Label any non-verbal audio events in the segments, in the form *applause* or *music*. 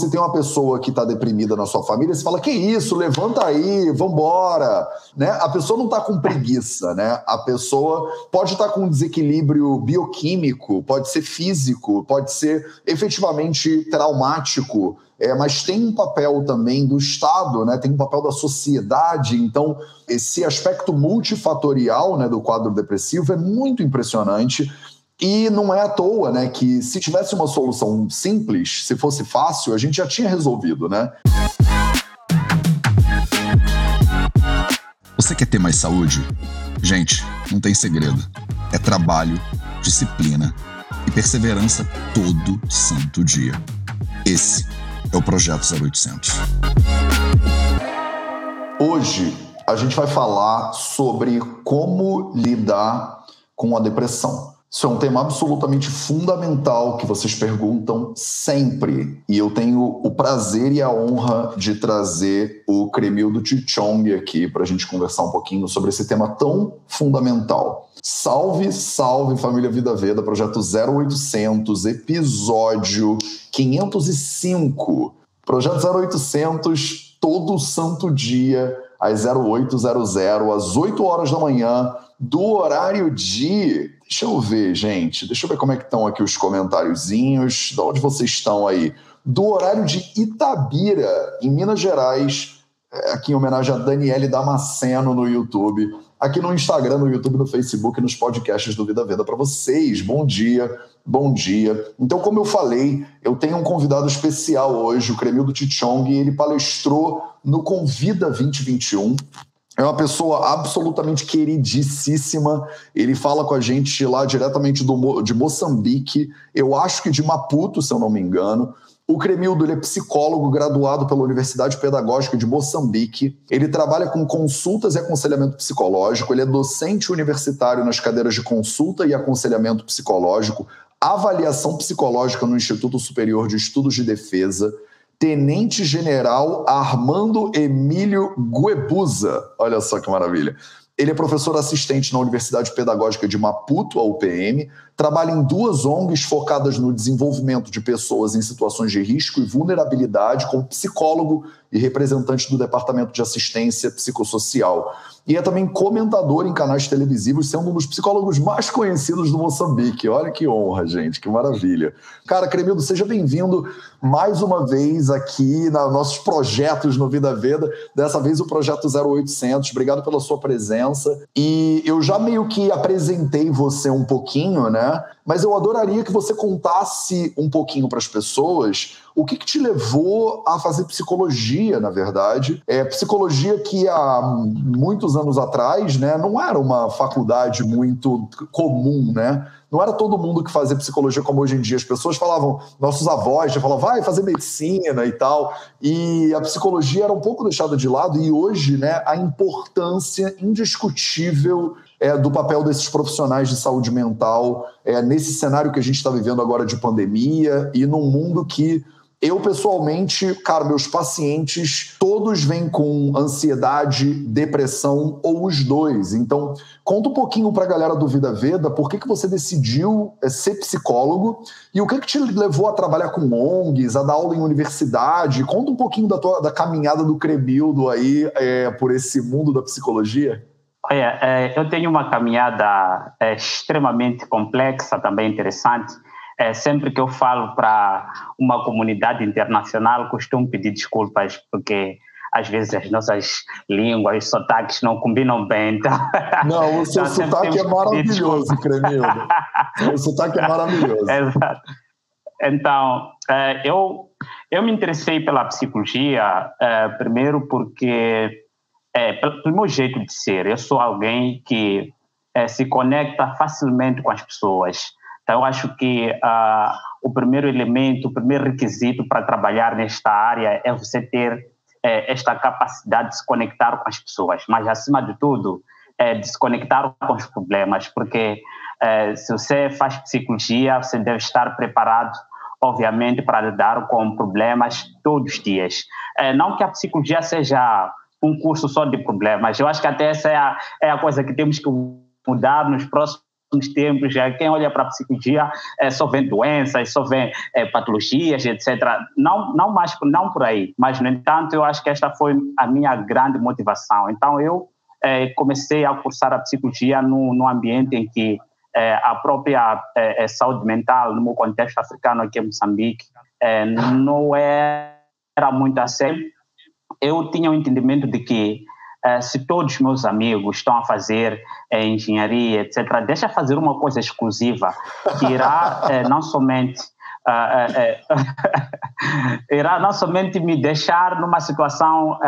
se tem uma pessoa que está deprimida na sua família, você fala: que isso, levanta aí, vambora. Né? A pessoa não está com preguiça, né? A pessoa pode estar tá com um desequilíbrio bioquímico, pode ser físico, pode ser efetivamente traumático. É, mas tem um papel também do Estado, né? tem um papel da sociedade. Então, esse aspecto multifatorial né, do quadro depressivo é muito impressionante. E não é à toa, né, que se tivesse uma solução simples, se fosse fácil, a gente já tinha resolvido, né? Você quer ter mais saúde? Gente, não tem segredo. É trabalho, disciplina e perseverança todo santo dia. Esse é o Projeto 0800. Hoje a gente vai falar sobre como lidar com a depressão. Isso é um tema absolutamente fundamental que vocês perguntam sempre. E eu tenho o prazer e a honra de trazer o Cremildo Tichong aqui para a gente conversar um pouquinho sobre esse tema tão fundamental. Salve, salve família Vida Veda, projeto 0800, episódio 505. Projeto 0800, todo santo dia, às 0800, às 8 horas da manhã, do horário de Deixa eu ver, gente. Deixa eu ver como é que estão aqui os comentáriozinhos. De onde vocês estão aí? Do horário de Itabira, em Minas Gerais, é, aqui em homenagem a Daniele Damasceno no YouTube, aqui no Instagram, no YouTube, no Facebook, nos podcasts do Vida Veda para vocês. Bom dia, bom dia. Então, como eu falei, eu tenho um convidado especial hoje, o Cremildo Tichong, ele palestrou no Convida 2021. É uma pessoa absolutamente queridíssima. Ele fala com a gente lá diretamente do, de Moçambique, eu acho que de Maputo, se eu não me engano. O Cremildo ele é psicólogo graduado pela Universidade Pedagógica de Moçambique. Ele trabalha com consultas e aconselhamento psicológico. Ele é docente universitário nas cadeiras de consulta e aconselhamento psicológico, avaliação psicológica no Instituto Superior de Estudos de Defesa. Tenente General Armando Emílio Guebuza. Olha só que maravilha. Ele é professor assistente na Universidade Pedagógica de Maputo, a UPM, trabalha em duas ONGs focadas no desenvolvimento de pessoas em situações de risco e vulnerabilidade, como psicólogo e representante do Departamento de Assistência Psicossocial. E é também comentador em canais televisivos, sendo um dos psicólogos mais conhecidos do Moçambique. Olha que honra, gente, que maravilha. Cara, Cremildo, seja bem-vindo mais uma vez aqui nos nossos projetos no Vida Veda. Dessa vez o projeto 0800. Obrigado pela sua presença. E eu já meio que apresentei você um pouquinho, né? Mas eu adoraria que você contasse um pouquinho para as pessoas o que, que, te levou a fazer psicologia, na verdade. É, psicologia que há muitos anos atrás né, não era uma faculdade muito comum, né? Não era todo mundo que fazia psicologia como hoje em dia. As pessoas falavam, nossos avós já falavam, vai fazer medicina e tal. E a psicologia era um pouco deixada de lado, e hoje, né, a importância indiscutível é, do papel desses profissionais de saúde mental é, nesse cenário que a gente está vivendo agora de pandemia e num mundo que eu, pessoalmente, cara, meus pacientes todos vêm com ansiedade, depressão ou os dois. Então, conta um pouquinho para a galera do Vida Veda por que, que você decidiu é, ser psicólogo e o que, que te levou a trabalhar com ONGs, a dar aula em universidade. Conta um pouquinho da, tua, da caminhada do Crebildo aí é, por esse mundo da psicologia. Olha, é, eu tenho uma caminhada é, extremamente complexa, também interessante. É, sempre que eu falo para uma comunidade internacional, costumo pedir desculpas, porque às vezes as nossas línguas, os sotaques não combinam bem. Então... *laughs* Não, o seu então, sotaque é maravilhoso, Cremildo. o sotaque é maravilhoso. *laughs* Exato. Então, eu, eu me interessei pela psicologia, primeiro porque é, pelo, meu jeito de ser, eu sou alguém que é, se conecta facilmente com as pessoas. Então, eu acho que uh, o primeiro elemento, o primeiro requisito para trabalhar nesta área é você ter é, esta capacidade de se conectar com as pessoas, mas, acima de tudo, é, de se conectar com os problemas, porque é, se você faz psicologia, você deve estar preparado, obviamente, para lidar com problemas todos os dias. É, não que a psicologia seja um curso só de problemas. Eu acho que até essa é a, é a coisa que temos que mudar nos próximos tempos, já quem olha para a psicologia é, só vê doenças, só vê é, patologias, etc. Não, não mais não por aí, mas no entanto eu acho que esta foi a minha grande motivação. Então eu é, comecei a cursar a psicologia no, no ambiente em que é, a própria é, é, saúde mental, no contexto africano aqui em Moçambique, é, não era muito a sério. Eu tinha o um entendimento de que é, se todos os meus amigos estão a fazer engenharia, etc., deixa fazer uma coisa exclusiva que irá não somente Uh, uh, uh, irá não somente me deixar numa situação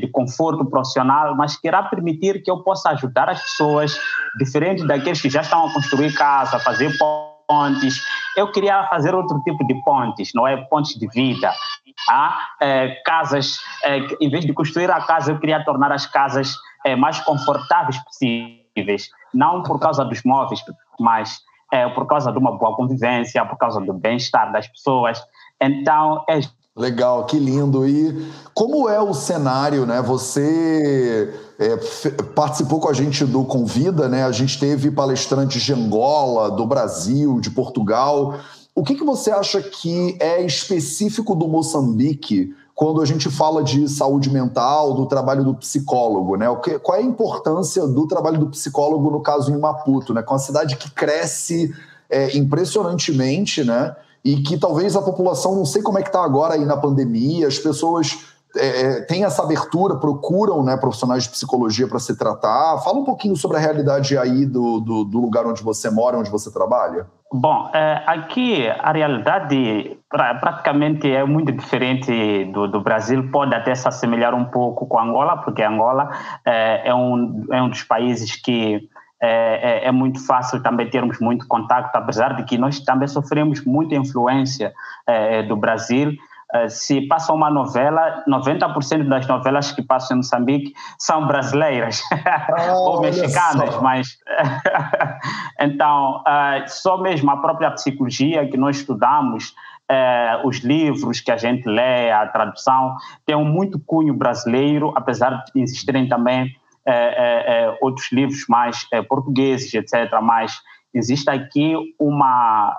de conforto profissional, mas que irá permitir que eu possa ajudar as pessoas, diferente daqueles que já estão a construir casa, a fazer pontes. Eu queria fazer outro tipo de pontes, não é pontes de vida. Ah, é, casas, é, em vez de construir a casa, eu queria tornar as casas é, mais confortáveis possíveis, não por causa dos móveis, mas por causa de uma boa convivência, por causa do bem-estar das pessoas. Então, é Legal, que lindo. E como é o cenário, né? Você é, participou com a gente do Convida, né? A gente teve palestrantes de Angola, do Brasil, de Portugal. O que, que você acha que é específico do Moçambique quando a gente fala de saúde mental, do trabalho do psicólogo, né? Qual é a importância do trabalho do psicólogo no caso em Maputo, né? Com a cidade que cresce é, impressionantemente, né? e que talvez a população, não sei como é que está agora aí na pandemia, as pessoas é, é, têm essa abertura, procuram né, profissionais de psicologia para se tratar. Fala um pouquinho sobre a realidade aí do, do, do lugar onde você mora, onde você trabalha. Bom, é, aqui a realidade praticamente é muito diferente do, do, Brasil, pode até se assemelhar um pouco com Angola, porque Angola é, é, um, é um dos países que é, é, é, muito fácil também termos muito contato, apesar de que nós também sofremos muita influência é, do Brasil. É, se passa uma novela, 90% das novelas que passam em Moçambique são brasileiras *laughs* ou mexicanas, só. mas *laughs* então é, só mesmo a própria psicologia que nós estudamos é, os livros que a gente lê, a tradução, tem um muito cunho brasileiro, apesar de existirem também outros livros mais portugueses, etc. Mas existe aqui uma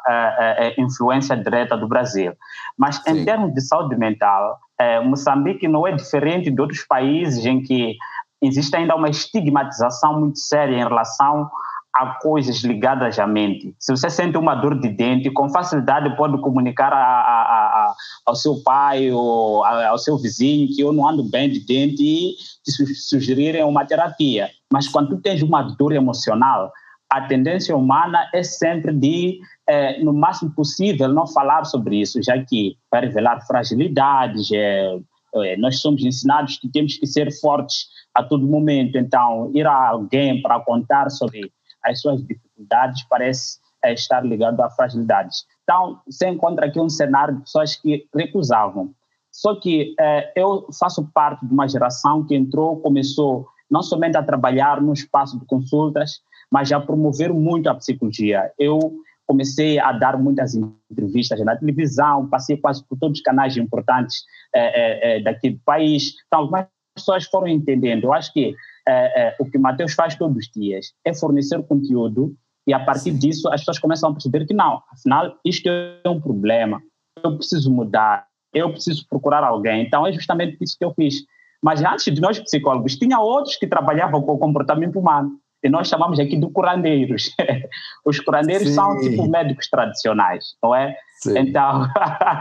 influência direta do Brasil. Mas Sim. em termos de saúde mental, Moçambique não é diferente de outros países em que existe ainda uma estigmatização muito séria em relação a coisas ligadas à mente. Se você sente uma dor de dente, com facilidade pode comunicar a, a, a, ao seu pai ou ao seu vizinho que eu não ando bem de dente e te sugerirem uma terapia. Mas quando tu tens uma dor emocional, a tendência humana é sempre de, é, no máximo possível, não falar sobre isso, já que vai revelar fragilidades, é, é, nós somos ensinados que temos que ser fortes a todo momento. Então, ir a alguém para contar sobre as suas dificuldades parece é, estar ligado a fragilidades. Então, você encontra aqui um cenário de pessoas que recusavam. Só que eu faço parte de uma geração que entrou, começou não somente a trabalhar no espaço de consultas, mas a promover muito a psicologia. Eu comecei a dar muitas entrevistas na televisão, passei quase por todos os canais importantes é, é, daqui do país. Então, algumas pessoas foram entendendo. Eu acho que é, o que o Mateus faz todos os dias é fornecer conteúdo e a partir disso as pessoas começam a perceber que não, afinal isto é um problema, eu preciso mudar, eu preciso procurar alguém. Então é justamente isso que eu fiz. Mas antes de nós psicólogos, tinha outros que trabalhavam com o comportamento humano. E nós chamamos aqui de curandeiros. *laughs* Os curandeiros Sim. são tipo médicos tradicionais, não é? Sim. Então,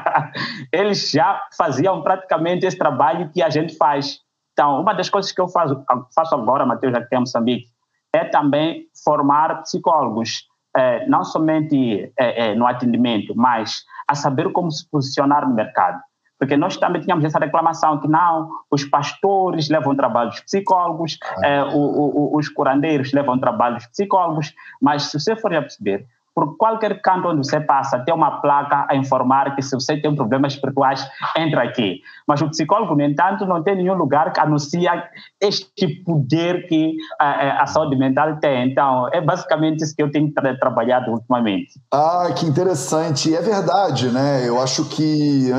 *laughs* eles já faziam praticamente esse trabalho que a gente faz. Então, uma das coisas que eu faço, faço agora, Matheus, aqui em Moçambique, é também formar psicólogos, é, não somente é, é, no atendimento, mas a saber como se posicionar no mercado. Porque nós também tínhamos essa reclamação que não, os pastores levam trabalho dos psicólogos, ah. o, o, os curandeiros levam trabalho dos psicólogos, mas se você for perceber, por qualquer canto onde você passa, tem uma placa a informar que se você tem problemas espirituais, entra aqui. Mas o psicólogo, no entanto, não tem nenhum lugar que anuncia este poder que a, eh, eh, a saúde mental tem. Então, é basicamente isso que eu tenho tra trabalhado ultimamente. Ah, que interessante. É verdade, né? Eu acho que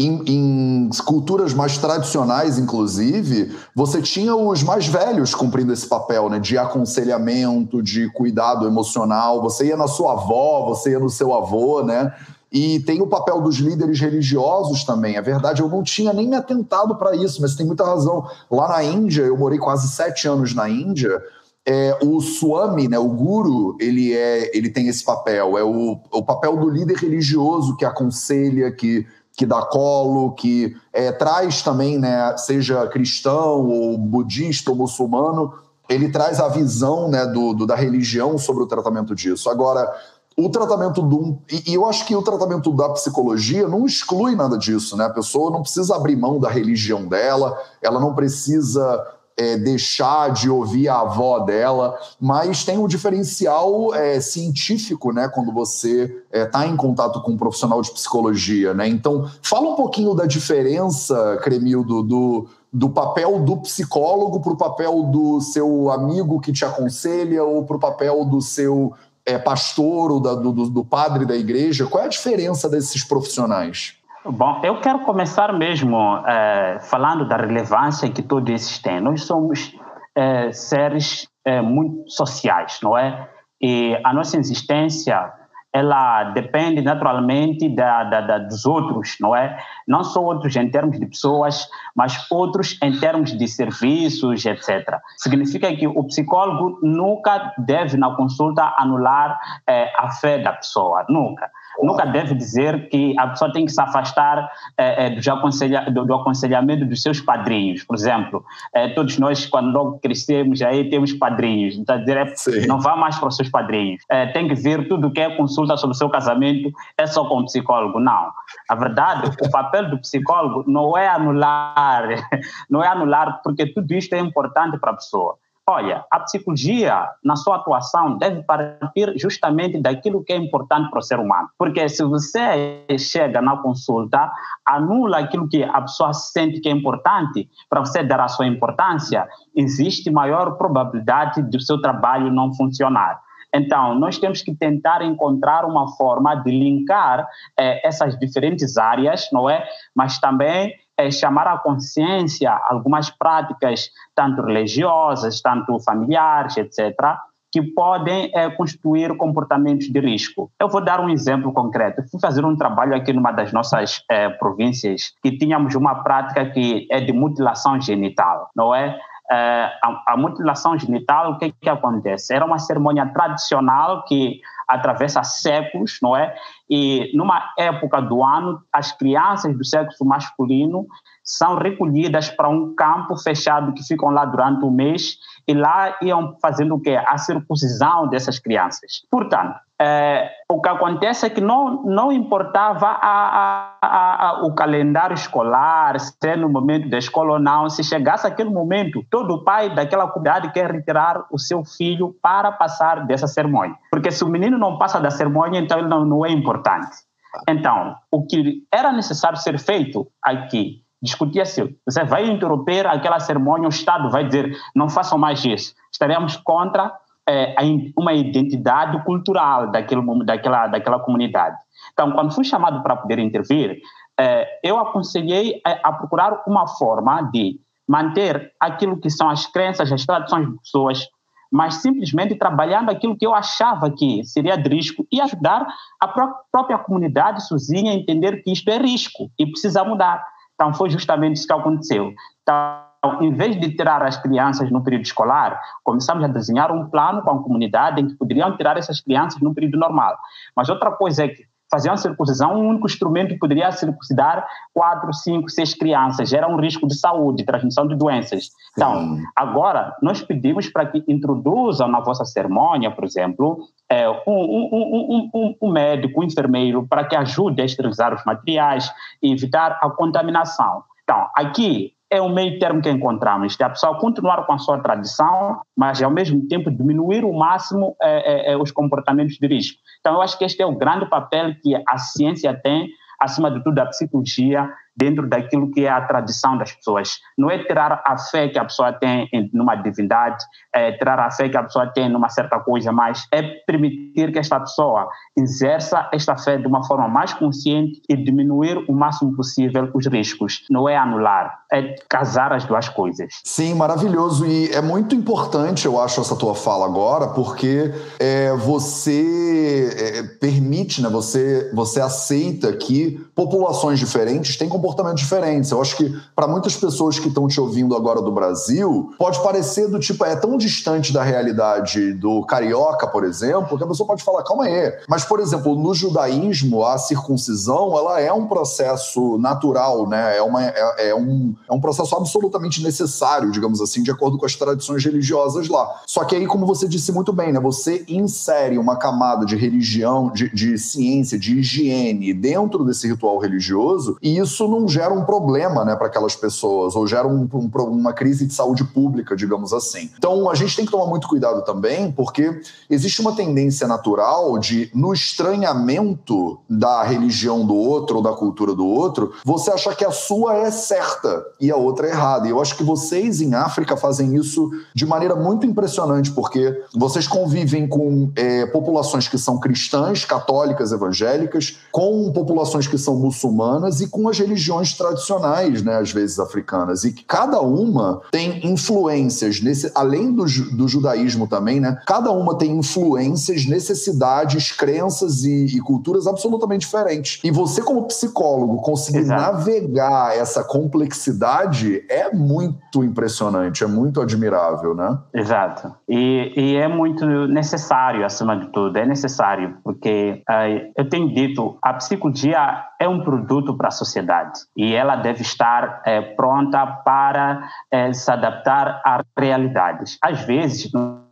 Em, em, culturas mais tradicionais, inclusive, você tinha os mais velhos cumprindo esse papel, né? De aconselhamento, de cuidado emocional. Você ia na sua avó, você ia no seu avô, né? E tem o papel dos líderes religiosos também. É verdade, eu não tinha nem me atentado para isso, mas tem muita razão. Lá na Índia, eu morei quase sete anos na Índia. É, o Swami, né, o guru, ele, é, ele tem esse papel. É o, o papel do líder religioso que aconselha, que que dá colo, que é, traz também, né, seja cristão ou budista ou muçulmano, ele traz a visão né, do, do, da religião sobre o tratamento disso. Agora, o tratamento do. E eu acho que o tratamento da psicologia não exclui nada disso, né? A pessoa não precisa abrir mão da religião dela, ela não precisa é, deixar de ouvir a avó dela, mas tem um diferencial é, científico, né, quando você está é, tá em contato com um profissional de psicologia, né? Então, fala um pouquinho da diferença, Cremildo, do, do papel do psicólogo para o papel do seu amigo que te aconselha ou para o papel do seu é, pastor ou da, do, do padre da igreja. Qual é a diferença desses profissionais? Bom, eu quero começar mesmo é, falando da relevância que todos esses têm. Nós somos é, seres é, muito sociais, não é? E a nossa existência ela depende naturalmente da, da, da, dos outros, não é? Não só outros em termos de pessoas, mas outros em termos de serviços, etc. Significa que o psicólogo nunca deve, na consulta, anular é, a fé da pessoa, nunca nunca deve dizer que a pessoa tem que se afastar é, do, aconselha, do, do, aconselhamento dos seus padrinhos. Por exemplo, é, todos nós, quando logo crescemos, aí temos padrinhos. Então, dizer, é, não vá mais para os seus padrinhos. Tem que ver tudo que é consulta sobre o seu casamento, é só com o psicólogo. Não. A verdade, o papel do psicólogo não é anular, *laughs* não é anular, porque tudo isto é importante para a pessoa. Olha, a psicologia, na sua atuação, deve partir justamente daquilo que é importante para o ser humano. Porque se você chega na consulta, anula aquilo que a pessoa sente que é importante, para você dar a sua importância, existe maior probabilidade do seu trabalho não funcionar. Então, nós temos que tentar encontrar uma forma de linkar eh, essas diferentes áreas, não é? Mas também é chamar à consciência algumas práticas, tanto religiosas, tanto familiares, etc., que podem é, constituir comportamentos de risco. Eu vou dar um exemplo concreto. fui fazer um trabalho aqui numa das nossas é, províncias que tínhamos uma prática que é de mutilação genital, não é? é a, a, mutilação genital, o que, que acontece? Era uma cerimônia tradicional que atravessa séculos, não é? E numa época do ano, as crianças do sexo masculino são recolhidas para um campo fechado que ficam lá durante um mês e lá iam fazendo o quê? A circuncisão dessas crianças. Portanto, é, o que acontece é que não, não importava a, a, a, o calendário escolar, se no momento da escola ou não, se chegasse aquele momento, todo pai daquela comunidade quer retirar o seu filho para passar dessa cerimônia. Porque se o menino não passa da cerimônia, então ele não, não é importante. Então, o que era necessário ser feito aqui, discutia-se, você vai interromper aquela cerimônia, o Estado vai dizer, não façam mais isso. Estaremos contra é, uma identidade cultural daquele, daquela, daquela comunidade. Então, quando fui chamado para poder intervir, é, eu aconselhei a, a, procurar uma forma de manter aquilo que são as crenças, as tradições das pessoas, mas simplesmente trabalhando aquilo que eu achava que seria de risco e ajudar a pró própria comunidade sozinha a entender que isto é risco e precisa mudar. Então, foi justamente isso que aconteceu. Então, em vez de tirar as crianças no período escolar, começamos a desenhar um plano com a comunidade em que poderiam tirar essas crianças no período normal. Mas outra coisa é que fazer uma circuncisão, um único instrumento poderia circuncidar quatro, cinco, seis crianças. Gera um risco de saúde, de transmissão de doenças. Então, agora, nós pedimos para que introduzam na vossa cerimônia, por exemplo, é, um, um, um, um, médico, um enfermeiro, para que ajude a esterilizar os materiais e evitar a contaminação. Então, aqui é o meio termo que encontramos, a pessoa continuar com a sua tradição, mas ao mesmo tempo diminuir o máximo é, é, os comportamentos de risco. Então, eu acho que este é o grande papel que a ciência tem, acima de tudo a psicologia, dentro daquilo que é a tradição das pessoas. Não é tirar a fé que a pessoa tem numa divindade, é tirar a fé que a pessoa tem numa certa coisa, mas é permitir que esta pessoa exerça esta fé de uma forma mais consciente e diminuir o máximo possível os riscos. Não é anular, é casar as duas coisas. Sim, maravilhoso. E é muito importante, eu acho, essa tua fala agora, porque é, você é, permite, né, você, você aceita que populações diferentes têm comportamentos diferentes. Eu acho que para muitas pessoas que estão te ouvindo agora do Brasil, pode parecer do tipo, é tão distante da realidade do carioca, por exemplo, que a pessoa pode falar, calma aí. Mas, por exemplo, no judaísmo, a circuncisão, ela é um processo natural, né? É, uma, é, é um, é um processo absolutamente necessário, digamos assim, de acordo com as tradições religiosas lá. Só que aí, como você disse muito bem, né? Você insere uma camada de religião, de, de ciência, de higiene dentro desse ritual religioso, e isso não gera um problema, né, para aquelas pessoas, ou gera um, um, uma crise de saúde pública, digamos assim. Então, a gente tem que tomar muito cuidado também, porque existe uma tendência natural de, no estranhamento da religião do outro ou da cultura do outro, você achar que a sua é certa e a outra é errada. E eu acho que vocês em África fazem isso de maneira muito impressionante, porque vocês convivem com é, populações que são cristãs, católicas, evangélicas, com populações que são muçulmanas e com as religiões tradicionais, né, às vezes africanas. E cada uma tem influências, nesse, além do, do judaísmo também, né? Cada uma tem influências, necessidades, crenças e, e culturas absolutamente diferentes. E você, como psicólogo, conseguir Exato. navegar essa complexidade é muito impressionante, é muito admirável, né? Exato. E, e é muito necessário, acima de tudo, é necessário, porque uh, eu tenho dito, a psicologia é um produto para a sociedade e ela deve estar é, pronta para é, se adaptar às realidades. Às vezes,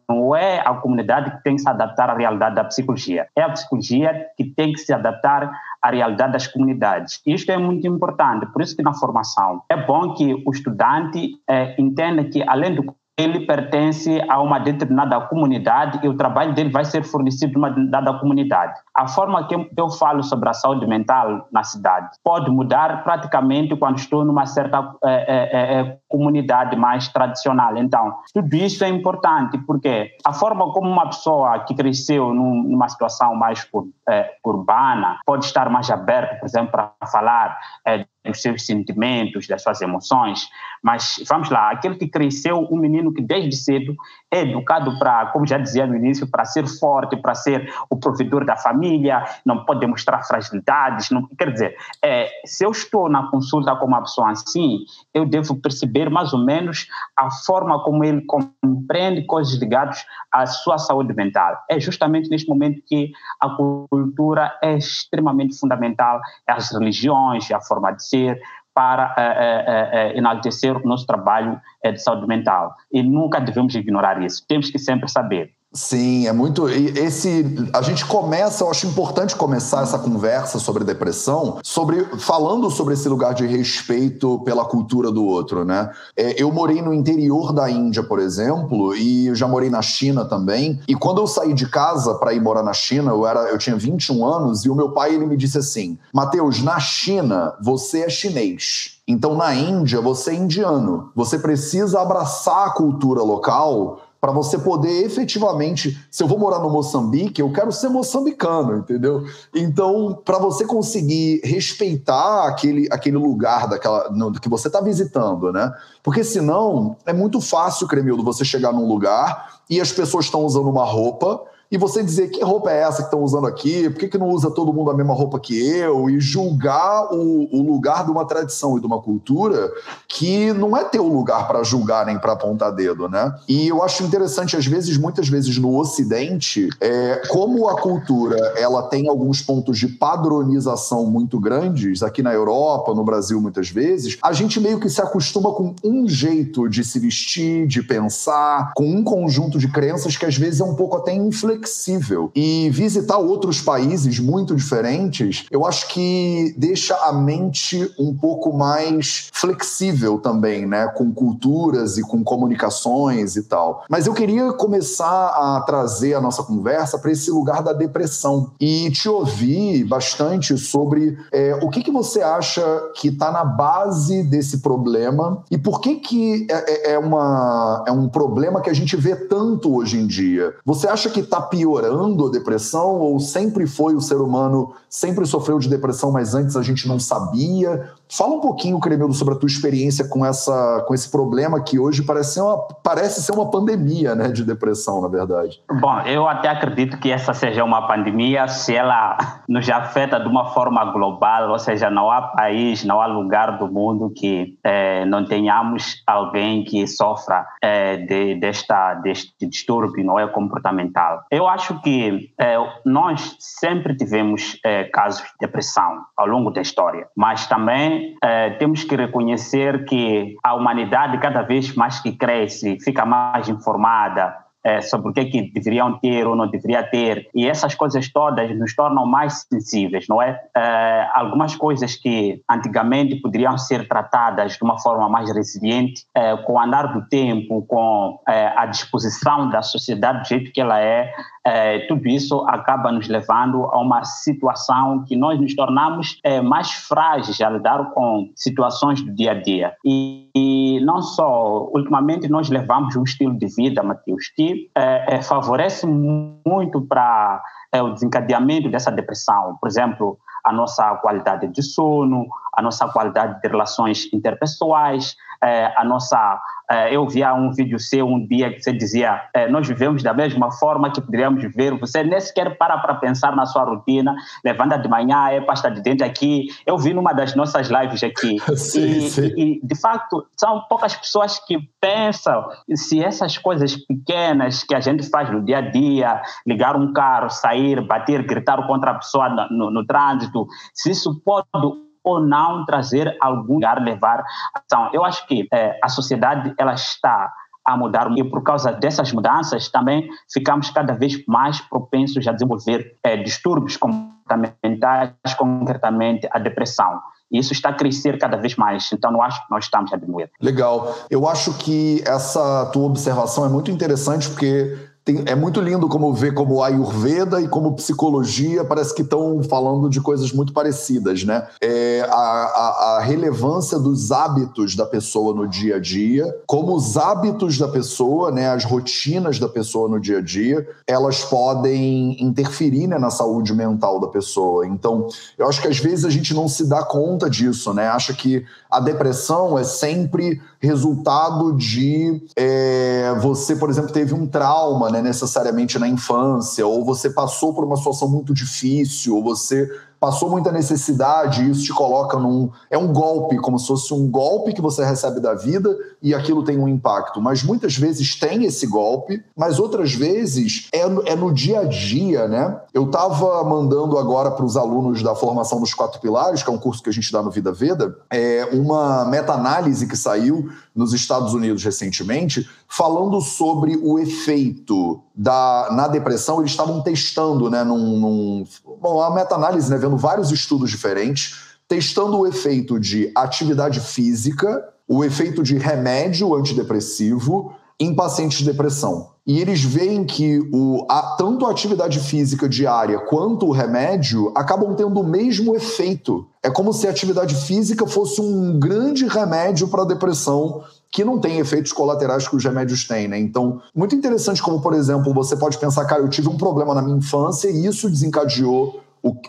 não é a comunidade que tem que se adaptar à realidade da psicologia, é a psicologia que tem que se adaptar à realidade das comunidades. Isto é muito importante, por isso que na formação é bom que o estudante é, entenda que, além do ele pertence a uma determinada comunidade e o trabalho dele vai ser fornecido de uma determinada comunidade. A forma que eu falo sobre a saúde mental na cidade pode mudar praticamente quando estou numa certa é, é, é, comunidade mais tradicional. Então, tudo isso é importante porque a forma como uma pessoa que cresceu numa situação mais urbana pode estar mais aberta, por exemplo, para falar dos seus sentimentos, das suas emoções. Mas vamos lá, aquele que cresceu, um menino que desde cedo é educado para, como já dizia no início, para ser forte, para ser o provedor da família, não pode demonstrar fragilidades. Não, quer dizer, é, se eu estou na consulta com uma pessoa assim, eu devo perceber mais ou menos a forma como ele compreende coisas ligadas à sua saúde mental. É justamente neste momento que a cultura é extremamente fundamental, as religiões, a forma de ser, para uh, uh, uh, enaltecer o nosso trabalho eh, de saúde mental. E nunca devemos ignorar isso. Temos que sempre saber Sim, é muito. Esse, a gente começa, eu acho importante começar essa conversa sobre depressão, sobre falando sobre esse lugar de respeito pela cultura do outro, né? É, eu morei no interior da Índia, por exemplo, e já morei na China também. E quando eu saí de casa para ir morar na China, eu era, eu tinha 21 anos e o meu pai ele me disse assim: "Mateus, na China você é chinês". Então, na Índia, você é indiano. Você precisa abraçar a cultura local para você poder efetivamente, se eu vou morar no Moçambique, eu quero ser moçambicano, entendeu? Então, para você conseguir respeitar aquele, aquele lugar daquela que você está visitando, né? Porque senão é muito fácil, Cremildo, você chegar num lugar e as pessoas estão usando uma roupa e você dizer que roupa é essa que estão usando aqui, por que, que não usa todo mundo a mesma roupa que eu, e julgar o, o lugar de uma tradição e de uma cultura que não é teu lugar para julgar nem para apontar dedo, né? E eu acho interessante, às vezes, muitas vezes no Ocidente, é, como a cultura ela tem alguns pontos de padronização muito grandes, aqui na Europa, no Brasil, muitas vezes, a gente meio que se acostuma com um jeito de se vestir, de pensar, com um conjunto de crenças que às vezes é um pouco até inflexível flexível. E visitar outros países muito diferentes, eu acho que deixa a mente um pouco mais flexível também, né? Com culturas e com comunicações e tal. Mas eu queria começar a trazer a nossa conversa para esse lugar da depressão e te ouvir bastante sobre é, o que, que você acha que está na base desse problema e por que, que é, é, é, uma, é um problema que a gente vê tanto hoje em dia. Você acha que está piorando a depressão ou sempre foi o ser humano, sempre sofreu de depressão, mas antes a gente não sabia? Fala um pouquinho, Cremildo, sobre a tua experiência com, essa, com esse problema que hoje parece ser, uma, parece ser uma pandemia né, de depressão, na verdade. Bom, eu até acredito que essa seja uma pandemia se ela nos afeta de uma forma global, ou seja, não há país, não há lugar do mundo que é, não tenhamos alguém que sofra é, de, desta, deste distúrbio não é, comportamental. Eu acho que é, nós sempre tivemos casos de depressão ao longo da história, mas também eh, temos que reconhecer que a humanidade, cada vez mais que cresce, fica mais informada, é, sobre o que, é que deveriam ter ou não deveria ter. E essas coisas todas nos tornam mais sensíveis, não é? Algumas coisas que antigamente poderiam ser tratadas de uma forma mais resiliente, com o andar do tempo, com a disposição da sociedade do jeito que ela é, é, tudo isso acaba nos levando a uma situação que nós nos tornamos é, mais frágeis a lidar com situações do dia a dia. E, e não só, ultimamente nós levamos um estilo de vida, Matheus, que é, é favorece muito para é, o desencadeamento dessa depressão. Por exemplo, a nossa qualidade de sono, a nossa qualidade de relações interpessoais, é, a nossa. É, eu via um vídeo seu um dia que você dizia: é, nós vivemos da mesma forma que poderíamos viver. Você nem sequer para para pensar na sua rotina, levanta de manhã, é pasta de dente aqui. Eu vi numa das nossas lives aqui. *laughs* sim, e, sim. e, de facto, são poucas pessoas que pensam se essas coisas pequenas que a gente faz no dia a dia, ligar um carro, sair, bater, gritar contra a pessoa no, no, no trânsito, se isso pode ou não trazer algum lugar, levar ação. Eu acho que é, a sociedade ela está a mudar e por causa dessas mudanças também ficamos cada vez mais propensos a desenvolver é, distúrbios comportamentais, concretamente a depressão. E isso está a crescer cada vez mais. Então, não acho que nós estamos a diminuir. Legal. Eu acho que essa tua observação é muito interessante porque tem, é muito lindo como ver como Ayurveda e como psicologia parece que estão falando de coisas muito parecidas, né? É, a, a, a, relevância dos hábitos da pessoa no dia a dia, como os hábitos da pessoa, né, as rotinas da pessoa no dia a dia, elas podem interferir né, na saúde mental da pessoa. Então, eu acho que às vezes a gente não se dá conta disso, né? Acha que a depressão é sempre resultado de é, você, por exemplo, teve um trauma, né, necessariamente na infância, ou você passou por uma situação muito difícil, ou você passou muita necessidade e isso te coloca num. É um golpe, como se fosse um golpe que você recebe da vida e aquilo tem um impacto. Mas muitas vezes tem esse golpe, mas outras vezes é, é no dia a dia, né? Eu estava mandando agora para os alunos da formação dos quatro pilares, que é um curso que a gente dá no Vida Veda, é uma meta-análise que saiu nos Estados Unidos recentemente, falando sobre o efeito da, na depressão. Eles estavam testando, né, num, num bom, a meta-análise, né, vendo vários estudos diferentes, testando o efeito de atividade física, o efeito de remédio antidepressivo em pacientes de depressão. E eles veem que o, a, tanto a atividade física diária quanto o remédio acabam tendo o mesmo efeito. É como se a atividade física fosse um grande remédio para a depressão que não tem efeitos colaterais que os remédios têm, né? Então, muito interessante como, por exemplo, você pode pensar, cara, eu tive um problema na minha infância e isso desencadeou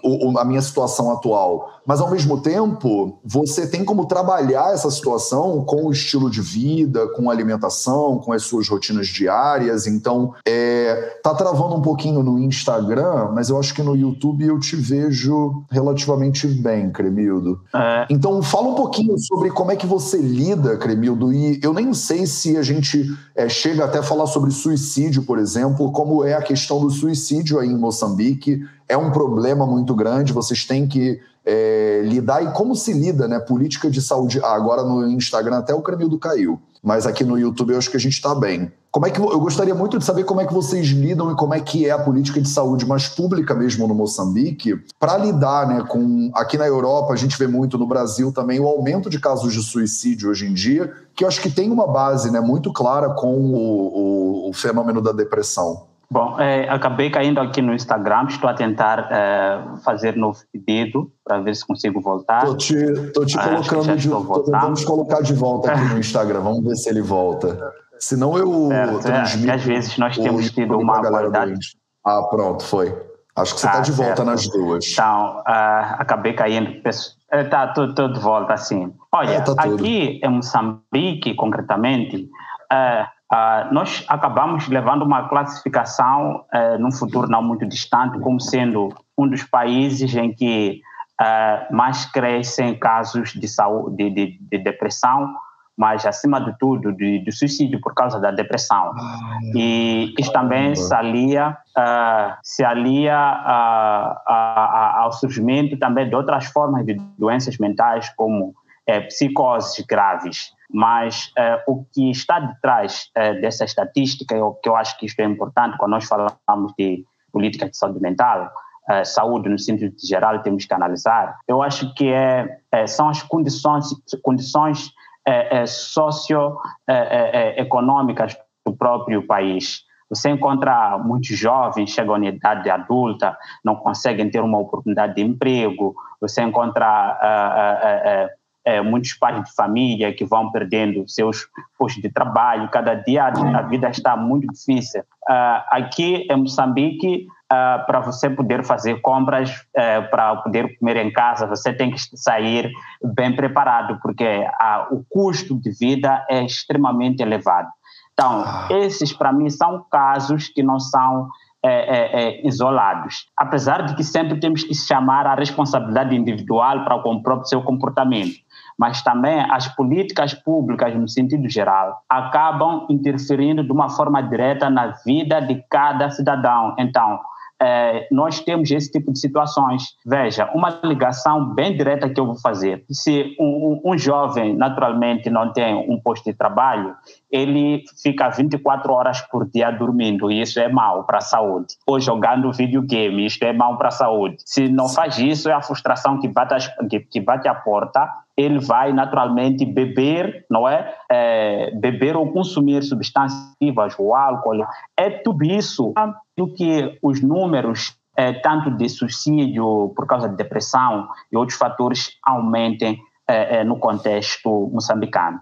o, o, a minha situação atual. Mas, ao mesmo tempo, você tem como trabalhar essa situação com o estilo de vida, com a alimentação, com as suas rotinas diárias. Então, é, tá travando um pouquinho no Instagram, mas eu acho que no YouTube eu te vejo relativamente bem, Cremildo. É. Então, fala um pouquinho sobre como é que você lida, Cremildo. E eu nem sei se a gente é, chega até a falar sobre suicídio, por exemplo, como é a questão do suicídio aí em Moçambique é um problema muito grande, vocês têm que é, lidar e como se lida, né? Política de saúde. Ah, agora no Instagram até o Cremildo caiu, mas aqui no YouTube eu acho que a gente está bem. Como é que eu gostaria muito de saber como é que vocês lidam e como é que é a política de saúde mais pública mesmo no Moçambique para lidar, né, com aqui na Europa a gente vê muito no Brasil também o aumento de casos de suicídio hoje em dia, que eu acho que tem uma base, né, muito clara com o, o, o fenômeno da depressão. Bom, é, acabei caindo aqui no Instagram, estou a tentar é, fazer novo pedido para ver se consigo voltar. Estou te, tô te colocando, de, tô tentando te colocar de volta aqui no Instagram, vamos ver se ele volta. Senão eu certo, é, transmito. É, às vezes nós temos tido uma qualidade. Ah, pronto, foi. Acho que você está ah, de volta certo. nas duas. Então, uh, acabei caindo. Está tudo de volta, assim. Olha, é, tá aqui em Moçambique, concretamente, uh, uh, nós acabamos levando uma classificação uh, num futuro não muito distante como sendo um dos países em que mais crescem casos de, saúde, de, de, de depressão mas acima de tudo de, de suicídio por causa da depressão. e isso também se alia, uh, se alia uh, uh, ao surgimento também de outras formas de doenças mentais, como eh, psicoses graves. Mas eh, o que está detrás eh, dessa estatística, eu, que eu acho que isto é importante quando nós falamos de política de saúde mental, Uh, saúde no sentido geral temos que analisar. Eu acho que é, é, são as condições, condições é, é, socioeconômicas é, do próprio país. Você encontra muitos jovens chegam à idade adulta, não conseguem ter uma oportunidade de emprego. Você encontra é, muitos pais de família que vão perdendo seus postos de trabalho. Cada dia a vida está muito difícil. Uh, aqui em Moçambique, uh, para você poder fazer compras, uh, para poder comer em casa, você tem que sair bem preparado, porque o custo de vida é extremamente elevado. Então, ah. esses para mim são casos que não são é, é, é, isolados. Apesar de que sempre temos que chamar a responsabilidade individual para o próprio seu comportamento mas também as políticas públicas, no sentido geral, acabam interferindo de uma forma direta na vida de cada cidadão. Então, é, nós temos esse tipo de situações. Veja, uma ligação bem direta que eu vou fazer. Se um, um, jovem, naturalmente, não tem um posto de trabalho, ele fica 24 horas por dia dormindo, e isso é mal para a saúde. Ou jogando videogame, isso é mal para a saúde. Se não faz isso, é a frustração que bate, a, que, que bate a porta ele vai naturalmente beber, não é? é? Beber ou consumir substâncias ativas, o álcool. É tudo isso do que os números, é, tanto de suicídio por causa de depressão e outros fatores, aumentem é, é no contexto moçambicano.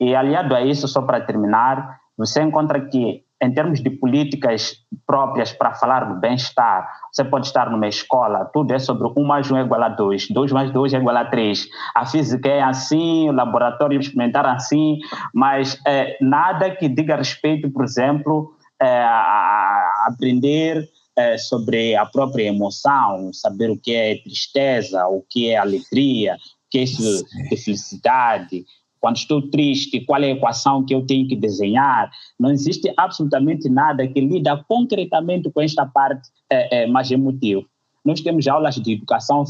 E aliado a isso, só para terminar, você encontra que em termos de políticas próprias para falar do bem-estar, você pode estar numa escola, tudo é sobre 1 mais 1 é igual a 2, 2 mais 2 é igual a 3. A física é assim, o laboratório experimentar assim, mas é, nada que diga respeito, por exemplo, é, a aprender é, sobre a própria emoção, saber o que é tristeza, o que é alegria, o que é felicidade, quando estou triste, qual é a equação que eu tenho que desenhar. Não existe absolutamente nada que lida concretamente com esta parte é, é, mais emotiva. Nós temos aulas de educação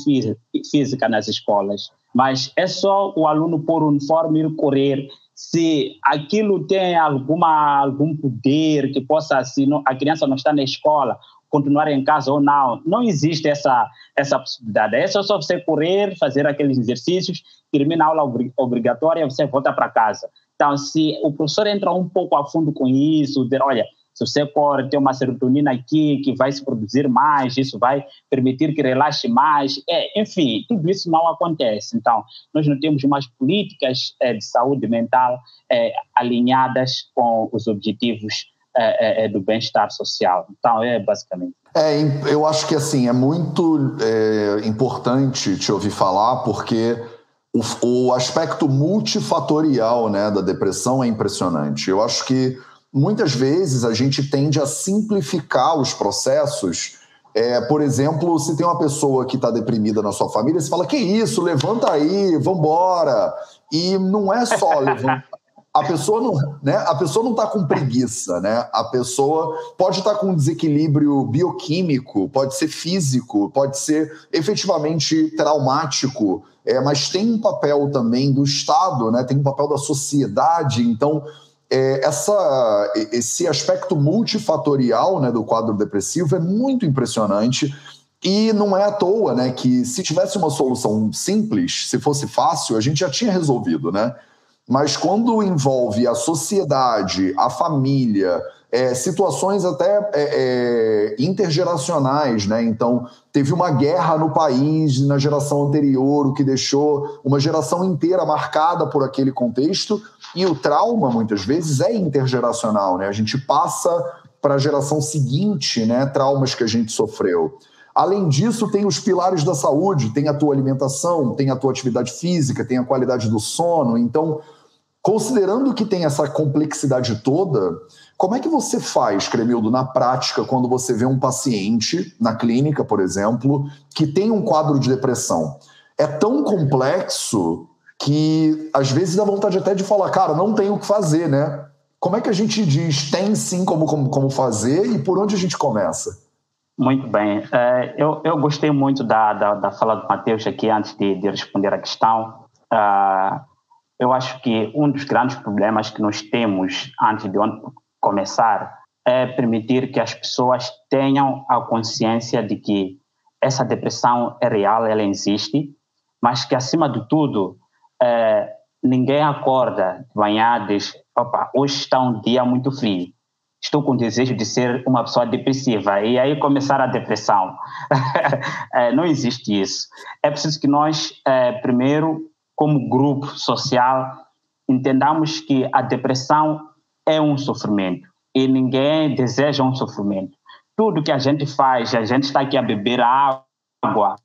física nas escolas, mas é só o aluno pôr o uniforme e correr. Se aquilo tem alguma, algum poder que possa, se não, a criança não está na escola, continuar em casa ou não. Não existe essa, essa possibilidade. É só você correr, fazer aqueles exercícios, termina a aula obrigatória, você volta para casa. Então, se o professor entra um pouco a fundo com isso, dizer, olha, se você corre, tem uma serotonina aqui que vai se produzir mais, isso vai permitir que relaxe mais. É, enfim, tudo isso não acontece. Então, nós não temos umas políticas é, de saúde mental é, alinhadas com os objetivos é, é do bem-estar social. Então, é basicamente. É, eu acho que assim é muito é, importante te ouvir falar, porque o, o, aspecto multifatorial né, da depressão é impressionante. Eu acho que muitas vezes a gente tende a simplificar os processos. É, por exemplo, se tem uma pessoa que está deprimida na sua família, você fala: que isso, levanta aí, vambora. E não é só *laughs* levantar a pessoa não, né? A pessoa não está com preguiça, né? A pessoa pode estar tá com um desequilíbrio bioquímico, pode ser físico, pode ser efetivamente traumático, é, mas tem um papel também do Estado, né? Tem um papel da sociedade. Então, é, essa, esse aspecto multifatorial né, do quadro depressivo é muito impressionante. E não é à toa, né, que se tivesse uma solução simples, se fosse fácil, a gente já tinha resolvido, né? Mas quando envolve a sociedade, a família, é, situações até é, é, intergeracionais, né? Então, teve uma guerra no país na geração anterior, o que deixou uma geração inteira marcada por aquele contexto, e o trauma, muitas vezes, é intergeracional, né? A gente passa para a geração seguinte, né? Traumas que a gente sofreu. Além disso, tem os pilares da saúde, tem a tua alimentação, tem a tua atividade física, tem a qualidade do sono. Então, Considerando que tem essa complexidade toda, como é que você faz, Cremildo, na prática, quando você vê um paciente na clínica, por exemplo, que tem um quadro de depressão? É tão complexo que às vezes dá vontade até de falar, cara, não tem o que fazer, né? Como é que a gente diz tem sim como, como, como fazer e por onde a gente começa? Muito bem. É, eu, eu gostei muito da, da, da fala do Matheus aqui antes de, de responder a questão. Uh, eu acho que um dos grandes problemas que nós temos antes de começar é permitir que as pessoas tenham a consciência de que essa depressão é real, ela existe, mas que acima de tudo é, ninguém acorda de manhã diz, opa, hoje está um dia muito frio, estou com desejo de ser uma pessoa depressiva e aí começar a depressão. *laughs* é, não existe isso. É preciso que nós, é, primeiro, como grupo social, entendamos que a depressão é um sofrimento e ninguém deseja um sofrimento. Tudo que a gente faz, a gente está aqui a beber água,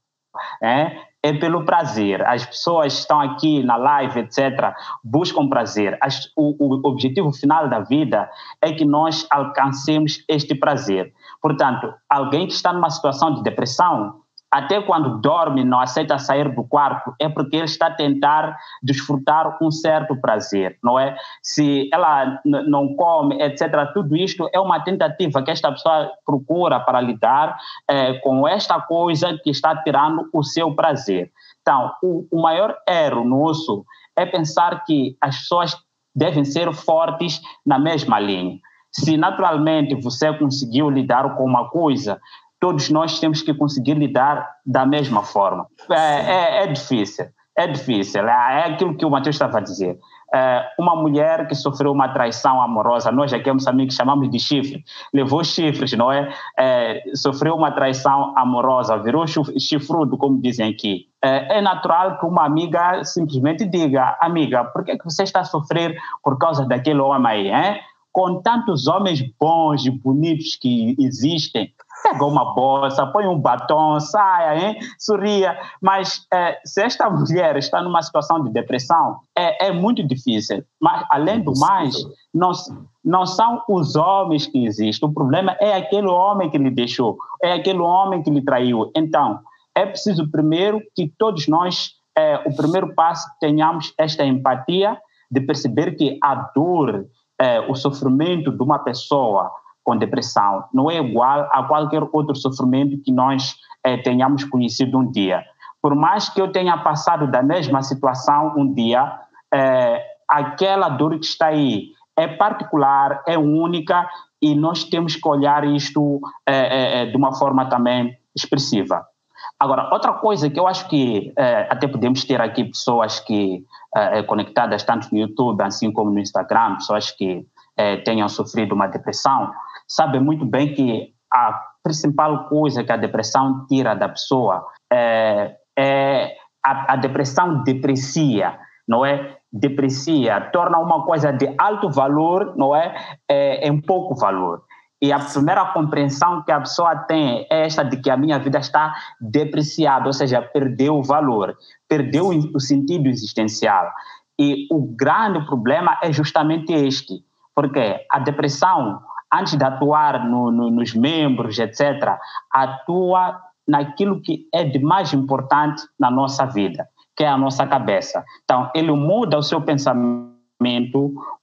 é, é pelo prazer. As pessoas estão aqui na live, etc., buscam prazer. As, o, o objetivo final da vida é que nós alcancemos este prazer. Portanto, alguém que está numa situação de depressão, até quando dorme, não aceita sair do quarto, é porque ele está a tentar desfrutar um certo prazer, não é? Se ela não come, etc., tudo isto é uma tentativa que esta pessoa procura para lidar é, com esta coisa que está tirando o seu prazer. Então, o, o maior erro nosso é pensar que as pessoas devem ser fortes na mesma linha. Se naturalmente você conseguiu lidar com uma coisa, todos nós temos que conseguir lidar da mesma forma. É, é, é difícil, é difícil. É, é aquilo que o Matheus estava a dizer. É, uma mulher que sofreu uma traição amorosa, nós aqui em Moçambique chamamos de chifre, levou chifres, não é? é sofreu uma traição amorosa, virou chifrudo, como dizem aqui. É, é, natural que uma amiga simplesmente diga, amiga, por que, que você está a sofrer por causa daquele homem aí, hein? Com tantos homens bons e bonitos que existem, pega uma bolsa, põe um batom, saia, hein? sorria. Mas é, se esta mulher está numa situação de depressão, é, é muito difícil. Mas, além do mais, não, não são os homens que existem. O problema é aquele homem que lhe deixou, é aquele homem que lhe traiu. Então, é preciso primeiro que todos nós, é, o primeiro passo, tenhamos esta empatia de perceber que a dor, é, o sofrimento de uma pessoa, com depressão não é igual a qualquer outro sofrimento que nós eh, tenhamos conhecido um dia. Por mais que eu tenha passado da mesma situação um dia, eh, aquela dor que está aí é particular, é única e nós temos que olhar isto de uma forma também expressiva. Agora, outra coisa que eu acho que até podemos ter aqui pessoas que conectadas tanto no YouTube assim como no Instagram, pessoas que tenham sofrido uma depressão, sabe muito bem que a principal coisa que a depressão tira da pessoa é, é a, a, depressão deprecia, não é? Deprecia, torna uma coisa de alto valor, não é? é? Em pouco valor. E a primeira compreensão que a pessoa tem é esta de que a minha vida está depreciada, ou seja, perdeu o valor, perdeu o sentido existencial. E o grande problema é justamente este, porque a depressão antes de atuar no, no, nos membros, etc., atua naquilo que é de mais importante na nossa vida, que é a nossa cabeça. Então, ele muda o seu pensamento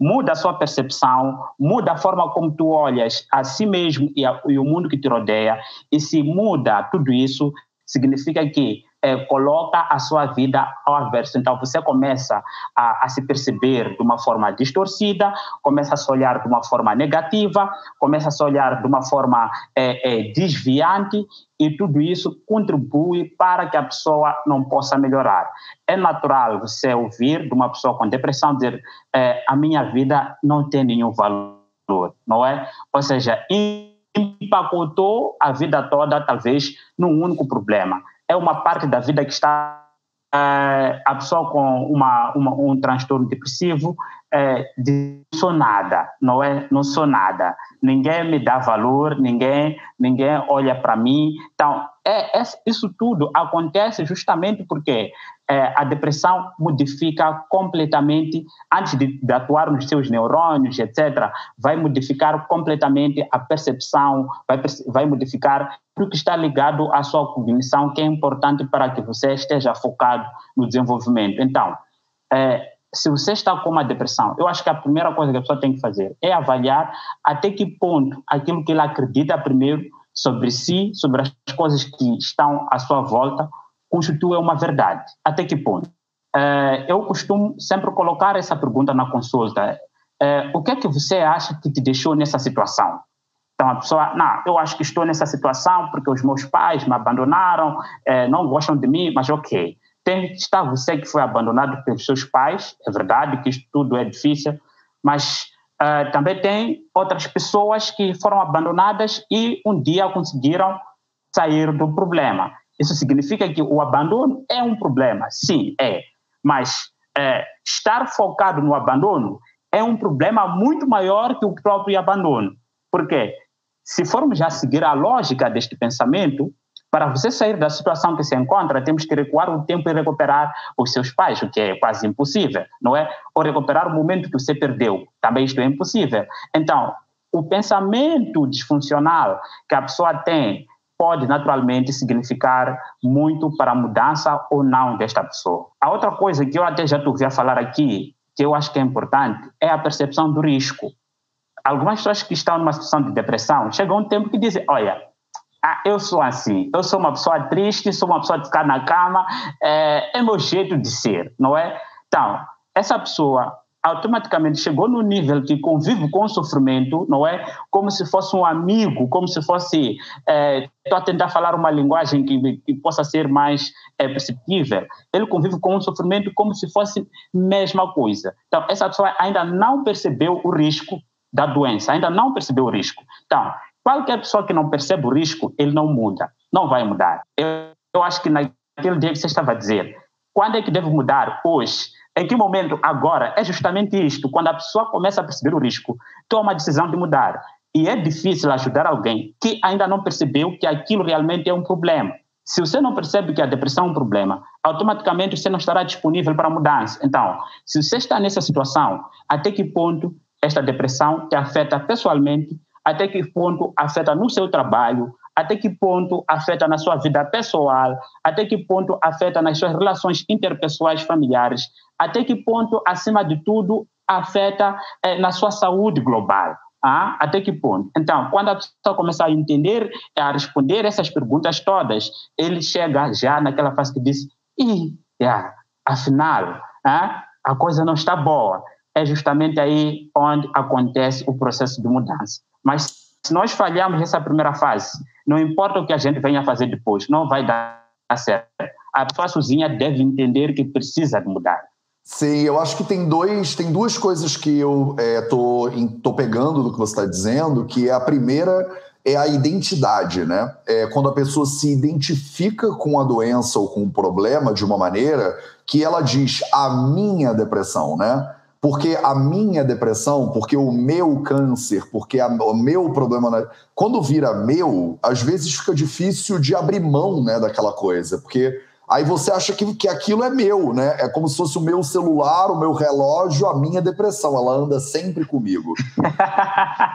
muda a sua percepção, muda a forma como tu olhas a si mesmo e, a, e o mundo que te rodeia. E se muda tudo isso, significa que é, coloca a sua vida ao avesso. Então, você começa a, a, se perceber de uma forma distorcida, começa a se olhar de uma forma negativa, começa a se olhar de uma forma é, é, desviante, e tudo isso contribui para que a pessoa não possa melhorar. É natural você ouvir de uma pessoa com depressão dizer: a minha vida não tem nenhum valor, não é? Ou seja, empacotou a vida toda, talvez, num único problema é uma parte da vida que está a pessoa com uma, uma, um transtorno depressivo é, de sou nada, não é? Não sou nada. Ninguém me dá valor, ninguém, ninguém olha para mim. Então, é, é, isso tudo acontece justamente porque é, a depressão modifica completamente, antes de, de, atuar nos seus neurônios, etc., vai modificar completamente a percepção, vai, vai modificar tudo que está ligado à sua cognição, que é importante para que você esteja focado no desenvolvimento. Então, é, se você está com uma depressão, eu acho que a primeira coisa que a pessoa tem que fazer é avaliar até que ponto aquilo que ele acredita primeiro sobre si, sobre as coisas que estão à sua volta, constitui uma verdade. Até que ponto? É, eu costumo sempre colocar essa pergunta na consulta. É, o que é que você acha que te deixou nessa situação? Então a pessoa, não, eu acho que estou nessa situação porque os meus pais me abandonaram, é, não gostam de mim, mas ok. Tem que estar você que foi abandonado pelos seus pais, é verdade que isto tudo é difícil, mas uh, também tem outras pessoas que foram abandonadas e um dia conseguiram sair do problema. Isso significa que o abandono é um problema, sim, é. Mas é, estar focado no abandono é um problema muito maior que o próprio abandono. Por quê? Se formos já seguir a lógica deste pensamento, para você sair da situação que se encontra, temos que recuar o tempo e recuperar os seus pais, o que é quase impossível, não é? Ou recuperar o momento que você perdeu, também isto é impossível. Então, o pensamento disfuncional que a pessoa tem pode naturalmente significar muito para a mudança ou não desta pessoa. A outra coisa que eu até já ouvi a falar aqui, que eu acho que é importante, é a percepção do risco. Algumas pessoas que estão numa situação de depressão chegam um tempo que dizem: olha, ah, eu sou assim, eu sou uma pessoa triste, sou uma pessoa de ficar na cama, é, é meu jeito de ser, não é? Então, essa pessoa automaticamente chegou no nível que convive com o sofrimento, não é? Como se fosse um amigo, como se fosse. É, estou a tentar falar uma linguagem que, que possa ser mais é, perceptível. Ele convive com o sofrimento como se fosse mesma coisa. Então, essa pessoa ainda não percebeu o risco da doença, ainda não percebeu o risco. Então, qualquer pessoa que não percebe o risco, ele não muda, não vai mudar. Eu, eu acho que naquele dia que você estava a dizer, quando é que deve mudar? Hoje em que momento? Agora. É justamente isto. Quando a pessoa começa a perceber o risco, toma a decisão de mudar. E é difícil ajudar alguém que ainda não percebeu que aquilo realmente é um problema. Se você não percebe que a depressão é um problema, automaticamente você não estará disponível para a mudança. Então, se você está nessa situação, até que ponto esta depressão te afeta pessoalmente, até que ponto afeta no seu trabalho, até que ponto afeta na sua vida pessoal, até que ponto afeta nas suas relações interpessoais familiares, até que ponto, acima de tudo, afeta eh, na sua saúde global. Ah, até que ponto? Então, quando a pessoa começa a entender, a responder essas perguntas todas, ele chega já naquela fase que diz: Ih, yeah, afinal, ah, a coisa não está boa. É justamente aí onde acontece o processo de mudança. Mas se nós falharmos nessa primeira fase, não importa o que a gente venha fazer depois, não vai dar certo. A pessoa sozinha deve entender que precisa mudar. Sim, eu acho que tem dois, tem duas coisas que eu é, tô, tô pegando do que você está dizendo, que é a primeira é a identidade, né? É quando a pessoa se identifica com a doença ou com o problema de uma maneira que ela diz a minha depressão, né? Porque a minha depressão, porque o meu câncer, porque a, o meu problema. Né? Quando vira meu, às vezes fica difícil de abrir mão né, daquela coisa, porque Aí você acha que, que aquilo é meu, né? É como se fosse o meu celular, o meu relógio, a minha depressão. Ela anda sempre comigo.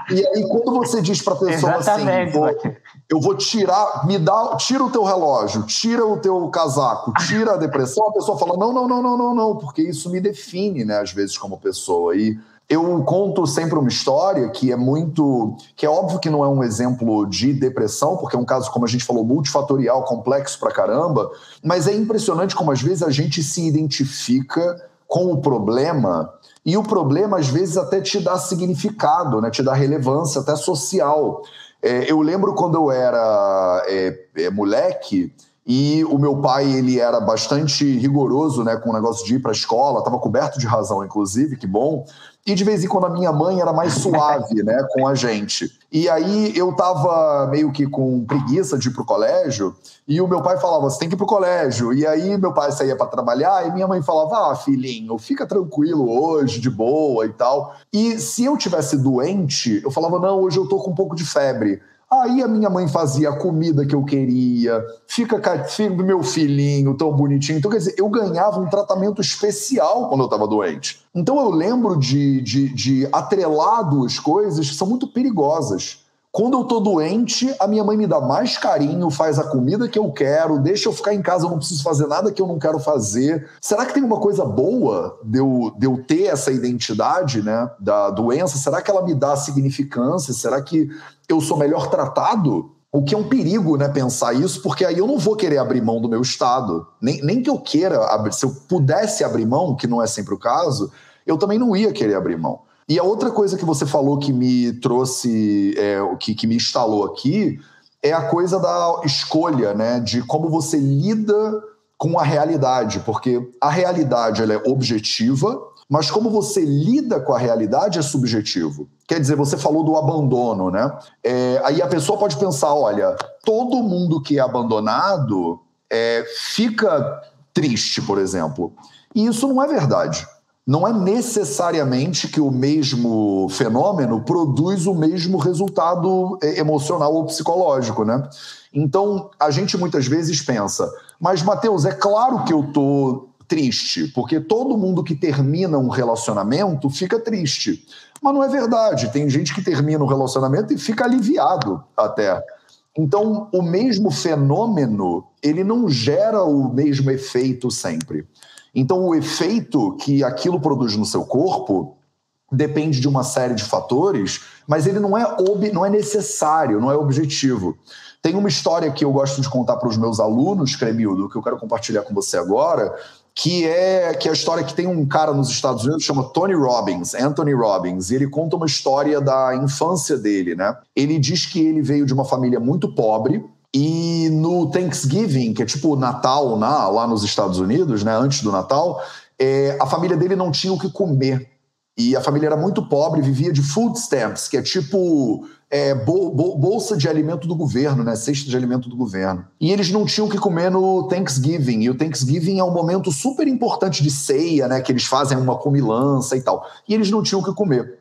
e aí, quando você diz pra pessoa assim, Exatamente, Joaquim. eu vou tirar, me dá, tira o teu relógio, tira o teu casaco, tira a depressão, a pessoa fala: não, não, não, não, não, não, porque isso me define, né, às vezes, como pessoa. E eu conto sempre uma história que é muito. que é óbvio que não é um exemplo de depressão, porque é um caso, como a gente falou, multifatorial, complexo pra caramba, mas é impressionante como às vezes a gente se identifica com o problema. E o problema, às vezes, até te dá significado, né? te dá relevância, até social. É, eu lembro quando eu era é, é, moleque, e o meu pai, ele era bastante rigoroso, né, com o negócio de ir para a escola, estava coberto de razão, inclusive, que bom. E de vez em quando a minha mãe era mais suave, né, com a gente. E aí eu tava meio que com preguiça de ir pro colégio, e o meu pai falava: "Você tem que ir pro colégio". E aí meu pai saía para trabalhar, e minha mãe falava: "Ah, filhinho, fica tranquilo hoje, de boa e tal". E se eu tivesse doente, eu falava: "Não, hoje eu tô com um pouco de febre". Aí a minha mãe fazia a comida que eu queria, fica filho do meu filhinho tão bonitinho. Então, quer dizer, eu ganhava um tratamento especial quando eu estava doente. Então eu lembro de, de, de atrelar duas coisas que são muito perigosas. Quando eu tô doente, a minha mãe me dá mais carinho, faz a comida que eu quero, deixa eu ficar em casa, eu não preciso fazer nada que eu não quero fazer. Será que tem uma coisa boa de eu, de eu ter essa identidade né, da doença? Será que ela me dá significância? Será que eu sou melhor tratado? O que é um perigo, né, pensar isso, porque aí eu não vou querer abrir mão do meu estado. Nem, nem que eu queira abrir, se eu pudesse abrir mão, que não é sempre o caso, eu também não ia querer abrir mão. E a outra coisa que você falou que me trouxe, é, que, que me instalou aqui, é a coisa da escolha, né? De como você lida com a realidade, porque a realidade ela é objetiva, mas como você lida com a realidade é subjetivo. Quer dizer, você falou do abandono, né? É, aí a pessoa pode pensar: olha, todo mundo que é abandonado é, fica triste, por exemplo. E isso não é verdade não é necessariamente que o mesmo fenômeno produz o mesmo resultado é, emocional ou psicológico, né? Então, a gente muitas vezes pensa, mas Mateus, é claro que eu tô triste, porque todo mundo que termina um relacionamento fica triste. Mas não é verdade, tem gente que termina um relacionamento e fica aliviado até. Então, o mesmo fenômeno, ele não gera o mesmo efeito sempre. Então, o efeito que aquilo produz no seu corpo depende de uma série de fatores, mas ele não é, ob, não é necessário, não é objetivo. Tem uma história que eu gosto de contar para os meus alunos, Cremildo, que eu quero compartilhar com você agora, que é, que é a história que tem um cara nos Estados Unidos chama Tony Robbins, Anthony Robbins, e ele conta uma história da infância dele, né? Ele diz que ele veio de uma família muito pobre, e no Thanksgiving, que é tipo Natal na, lá nos Estados Unidos, né, antes do Natal, é, a família dele não tinha o que comer. E a família era muito pobre, vivia de food stamps, que é tipo é, bol, bol, bolsa de alimento do governo, né? Cesta de alimento do governo. E eles não tinham que comer no Thanksgiving. E o Thanksgiving é um momento super importante de ceia, né? Que eles fazem uma comilança e tal. E eles não tinham que comer.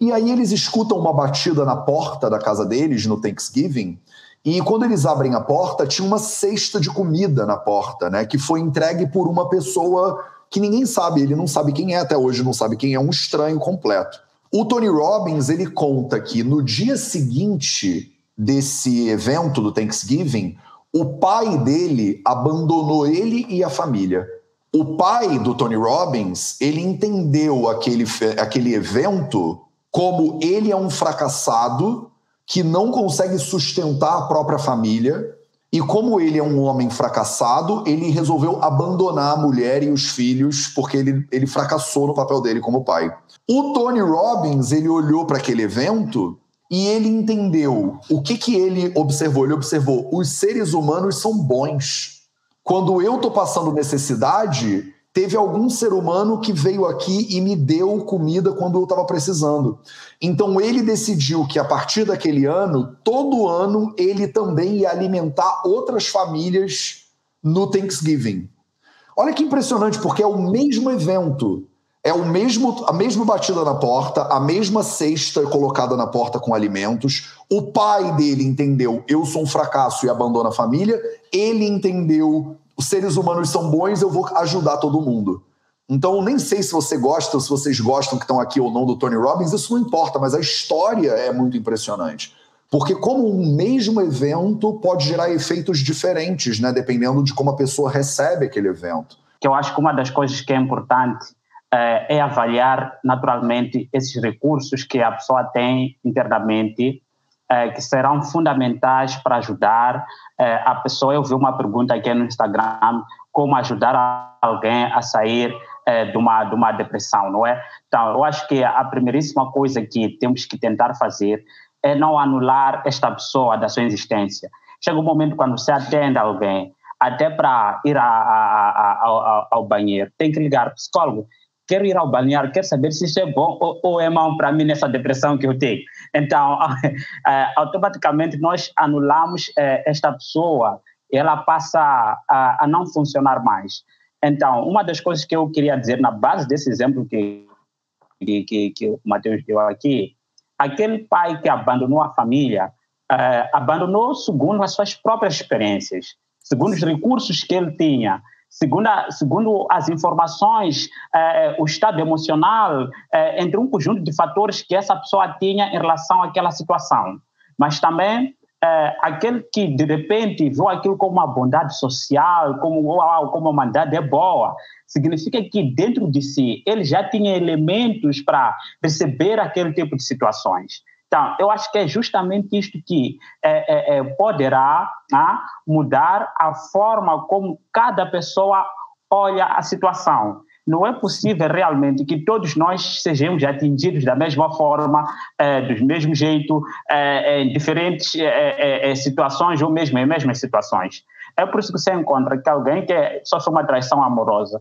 E aí eles escutam uma batida na porta da casa deles no Thanksgiving e quando eles abrem a porta, tinha uma cesta de comida na porta, né? Que foi entregue por uma pessoa que ninguém sabe, ele não sabe quem é até hoje, não sabe quem é, um estranho completo. O Tony Robbins, ele conta que no dia seguinte desse evento do Thanksgiving, o pai dele abandonou ele e a família. O pai do Tony Robbins, ele entendeu aquele, aquele evento como ele é um fracassado que não consegue sustentar a própria família. E como ele é um homem fracassado, ele resolveu abandonar a mulher e os filhos porque ele, ele fracassou no papel dele como pai. O Tony Robbins, ele olhou para aquele evento e ele entendeu o que, que ele observou. Ele observou: os seres humanos são bons. Quando eu estou passando necessidade, teve algum ser humano que veio aqui e me deu comida quando eu estava precisando. Então ele decidiu que a partir daquele ano, todo ano, ele também ia alimentar outras famílias no Thanksgiving. Olha que impressionante, porque é o mesmo evento. É o mesmo, a mesma batida na porta, a mesma cesta colocada na porta com alimentos. O pai dele entendeu, eu sou um fracasso e abandona a família. Ele entendeu, os seres humanos são bons, eu vou ajudar todo mundo. Então, nem sei se você gosta, se vocês gostam que estão aqui ou não do Tony Robbins, isso não importa, mas a história é muito impressionante. Porque como um mesmo evento pode gerar efeitos diferentes, né, dependendo de como a pessoa recebe aquele evento. Que eu acho que uma das coisas que é importante é, é avaliar naturalmente esses recursos que a pessoa tem internamente, é, que serão fundamentais para ajudar é, a pessoa. Eu vi uma pergunta aqui no Instagram, como ajudar alguém a sair é, de, uma, de uma depressão, não é? Então, eu acho que a primeiríssima coisa que temos que tentar fazer é não anular esta pessoa da sua existência. Chega um momento quando você atende alguém, até para ir a, a, a, ao banheiro, tem que ligar para o psicólogo. Quero ir ao balneário, quero saber se isso é bom ou, ou é mau para mim nessa depressão que eu tenho. Então, é, *laughs* automaticamente nós anulamos é, esta pessoa, ela passa a, a não funcionar mais. Então, uma das coisas que eu queria dizer na base desse exemplo que, que, que o Matheus deu aqui, aquele pai que abandonou a família, uh, abandonou segundo as suas próprias experiências, segundo os recursos que ele tinha, segundo, a, segundo as informações, uh, o estado emocional, uh, entre um conjunto de fatores que essa pessoa tinha em relação àquela situação. Mas também é, aquele que de repente viu aquilo como uma bondade social, como uma bondade é boa, significa que dentro de si ele já tinha elementos para receber aquele tipo de situações. Então, eu acho que é justamente isto que é, é, é poderá ah, mudar a forma como cada pessoa olha a situação não é possível realmente que todos nós sejamos atingidos da mesma forma, é, do mesmo jeito, é, em diferentes é, situações ou mesmo em mesmas situações. É por isso que você encontra que alguém que sofre uma traição amorosa,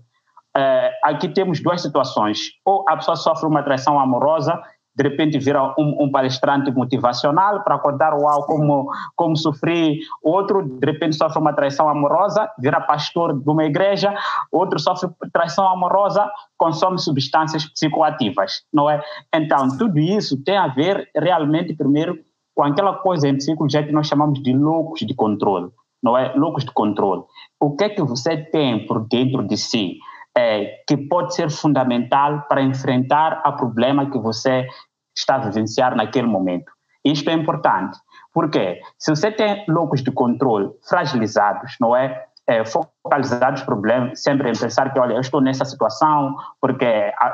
aqui temos duas situações. Ou a pessoa sofre uma traição amorosa de repente vira um, um palestrante motivacional para contar uau, como, como sofri, outro de repente sofre uma traição amorosa, vira pastor de uma igreja, outro sofre traição amorosa, consome substâncias psicoativas, não é? Então, tudo isso tem a ver realmente, primeiro, com aquela coisa em psicologia que nós chamamos de loucos de controle, não é? Loucos de controle. O que é que você tem por dentro de si? É, que pode ser fundamental para enfrentar o problema que você está a vivenciar naquele momento. Isto é importante, porque se você tem loucos de controle fragilizados, não é? É, focalizados problemas, sempre em pensar que, olha, eu estou nessa situação porque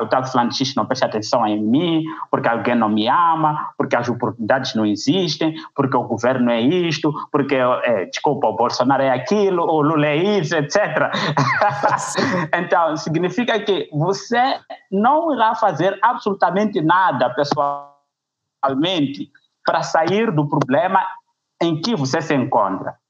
estava falando X não presta atenção em mim, porque alguém não me ama, porque as oportunidades não existem, porque o governo é isto, porque, é, desculpa, o Bolsonaro é aquilo, o Lula é isso, etc. *laughs* então, significa que você não irá fazer absolutamente nada pessoalmente para sair do problema em que você se encontra.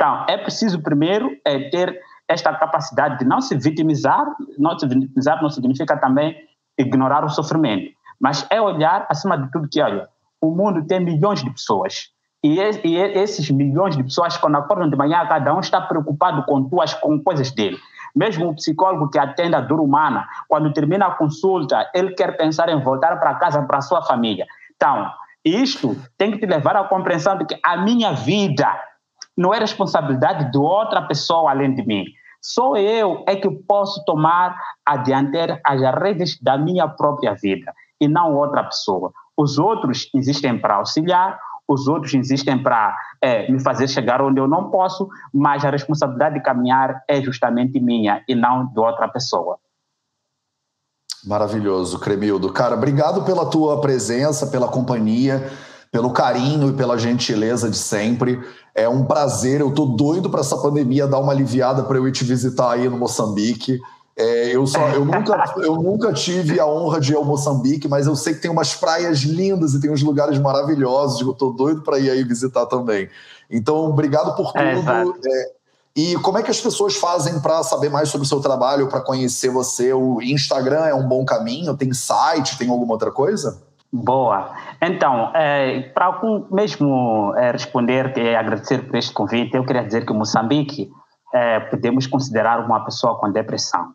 Então, é preciso primeiro é, ter esta capacidade de não se vitimizar, não se vitimizar não significa também ignorar o sofrimento, mas é olhar acima de tudo que, olha, o mundo tem milhões de pessoas e, e esses milhões de pessoas, quando acordam de manhã, cada um está preocupado com tuas com coisas dele. Mesmo o psicólogo que atende a dor humana, quando termina a consulta, ele quer pensar em voltar para casa, para sua família. Então, isto tem que te levar à compreensão de que a minha vida não é responsabilidade de outra pessoa além de mim. Só eu é que posso tomar a dianteira as redes da minha própria vida e não outra pessoa. Os outros existem para auxiliar, os outros existem para é, me fazer chegar onde eu não posso, mas a responsabilidade de caminhar é justamente minha e não de outra pessoa. Maravilhoso, Cremildo. Cara, obrigado pela tua presença, pela companhia, pelo carinho e pela gentileza de sempre. É um prazer, eu tô doido para essa pandemia dar uma aliviada para eu ir te visitar aí no Moçambique. É, eu, só, eu, nunca, eu nunca tive a honra de ir ao Moçambique, mas eu sei que tem umas praias lindas e tem uns lugares maravilhosos. Eu tô doido para ir aí visitar também. Então, obrigado por é, tudo. É, e como é que as pessoas fazem para saber mais sobre o seu trabalho, para conhecer você? O Instagram é um bom caminho? Tem site? Tem alguma outra coisa? Boa. Então, é, para mesmo é, responder e agradecer por este convite, eu queria dizer que Moçambique é, podemos considerar uma pessoa com depressão.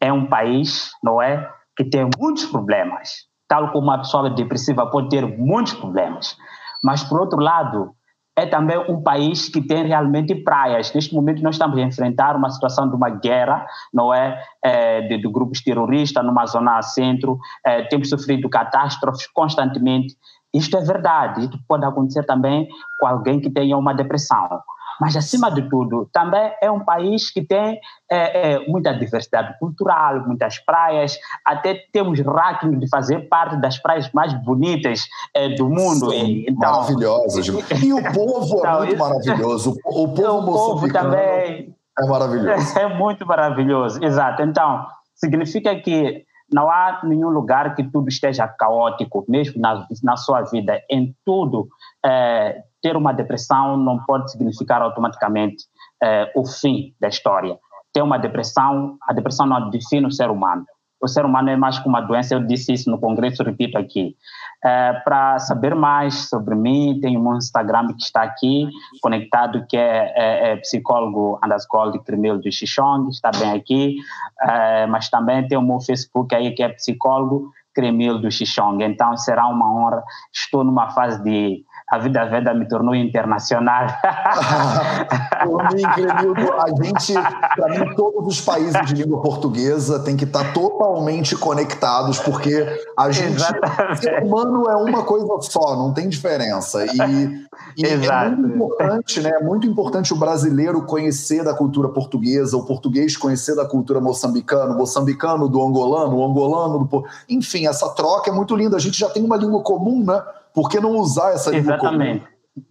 É um país, não é, que tem muitos problemas, tal como uma pessoa depressiva pode ter muitos problemas. Mas, por outro lado, é também um país que tem realmente praias. Neste momento nós estamos a enfrentar uma situação de uma guerra, não é, é de, de, grupos terroristas numa zona centro, é, temos sofrido catástrofes constantemente. Isto é verdade, isto pode acontecer também com alguém que tenha uma depressão. Mas, acima de tudo, também é um país que tem é, é, muita diversidade cultural, muitas praias, até temos ranking de fazer parte das praias mais bonitas é, do mundo. Sim, então, maravilhosas. E o povo é *laughs* então, muito isso, maravilhoso. O povo, o povo também é maravilhoso. *laughs* É muito maravilhoso, exato. Então, significa que não há nenhum lugar que tudo esteja caótico, mesmo na, na sua vida, em tudo. É, ter uma depressão não pode significar automaticamente é, o fim da história. Ter uma depressão, a depressão não define o ser humano. O ser humano é mais que uma doença, eu disse isso no congresso, repito aqui. É, Para saber mais sobre mim, tenho um Instagram que está aqui, conectado, que é, é, é psicólogo underscore Cremil de Xixong, está bem aqui, é, mas também tem o meu Facebook aí, que é psicólogo Cremil do Xixong. Então será uma honra, estou numa fase de a vida veda me tornou internacional. *laughs* A gente, para mim, todos os países de língua portuguesa têm que estar totalmente conectados, porque a gente, Exatamente. ser humano é uma coisa só, não tem diferença. E, e é muito importante, né? É muito importante o brasileiro conhecer da cultura portuguesa, o português conhecer da cultura moçambicana, o moçambicano do angolano, o angolano do. Enfim, essa troca é muito linda. A gente já tem uma língua comum, né? Por que não usar essa língua. Comum?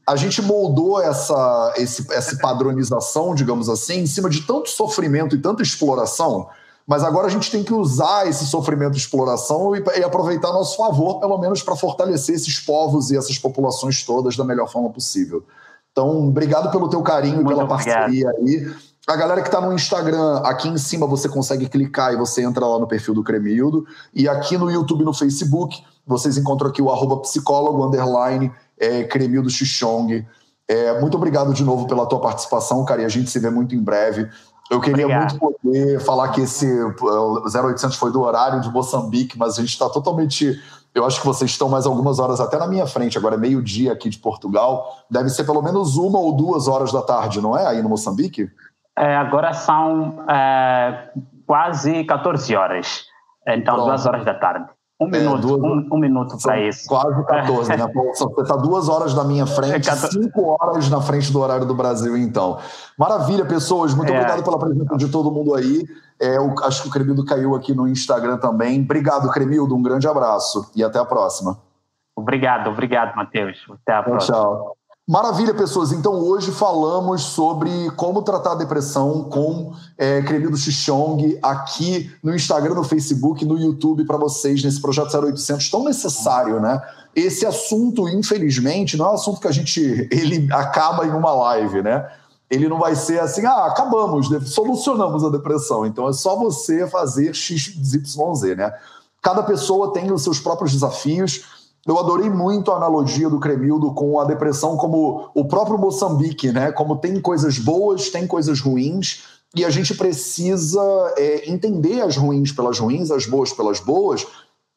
A gente moldou essa, esse, essa padronização, digamos assim, em cima de tanto sofrimento e tanta exploração, mas agora a gente tem que usar esse sofrimento e exploração e, e aproveitar a nosso favor, pelo menos para fortalecer esses povos e essas populações todas da melhor forma possível. Então, obrigado pelo teu carinho e pela parceria aí. A galera que está no Instagram, aqui em cima você consegue clicar e você entra lá no perfil do Cremildo. E aqui no YouTube e no Facebook, vocês encontram aqui o arroba psicólogo underline é, Cremildo Xixong. É, muito obrigado de novo pela tua participação, cara, e a gente se vê muito em breve. Eu queria Obrigado. muito poder falar que esse 0800 foi do horário de Moçambique, mas a gente está totalmente. Eu acho que vocês estão mais algumas horas até na minha frente, agora é meio-dia aqui de Portugal. Deve ser pelo menos uma ou duas horas da tarde, não é? Aí no Moçambique? É, agora são é, quase 14 horas. Então, Pronto. duas horas da tarde. Um é, minuto, duas, um, um, minuto para isso. Quase 14, né? *laughs* Você está duas horas na minha frente, é cinco horas na frente do horário do Brasil, então. Maravilha, pessoas. Muito é. obrigado pela presença de todo mundo aí. É, eu, acho que o Cremildo caiu aqui no Instagram também. Obrigado, Cremildo. Um grande abraço e até a próxima. Obrigado, obrigado, Matheus. Até a próxima. Tchau. Maravilha, pessoas. Então, hoje falamos sobre como tratar a depressão com é, Cremido Xixong aqui no Instagram, no Facebook, no YouTube para vocês nesse projeto 0800 tão necessário, né? Esse assunto, infelizmente, não é um assunto que a gente ele acaba em uma live, né? Ele não vai ser assim, ah, acabamos, solucionamos a depressão. Então é só você fazer XYZ, né? Cada pessoa tem os seus próprios desafios eu adorei muito a analogia do Cremildo com a depressão como o próprio Moçambique, né? Como tem coisas boas, tem coisas ruins, e a gente precisa é, entender as ruins pelas ruins, as boas pelas boas,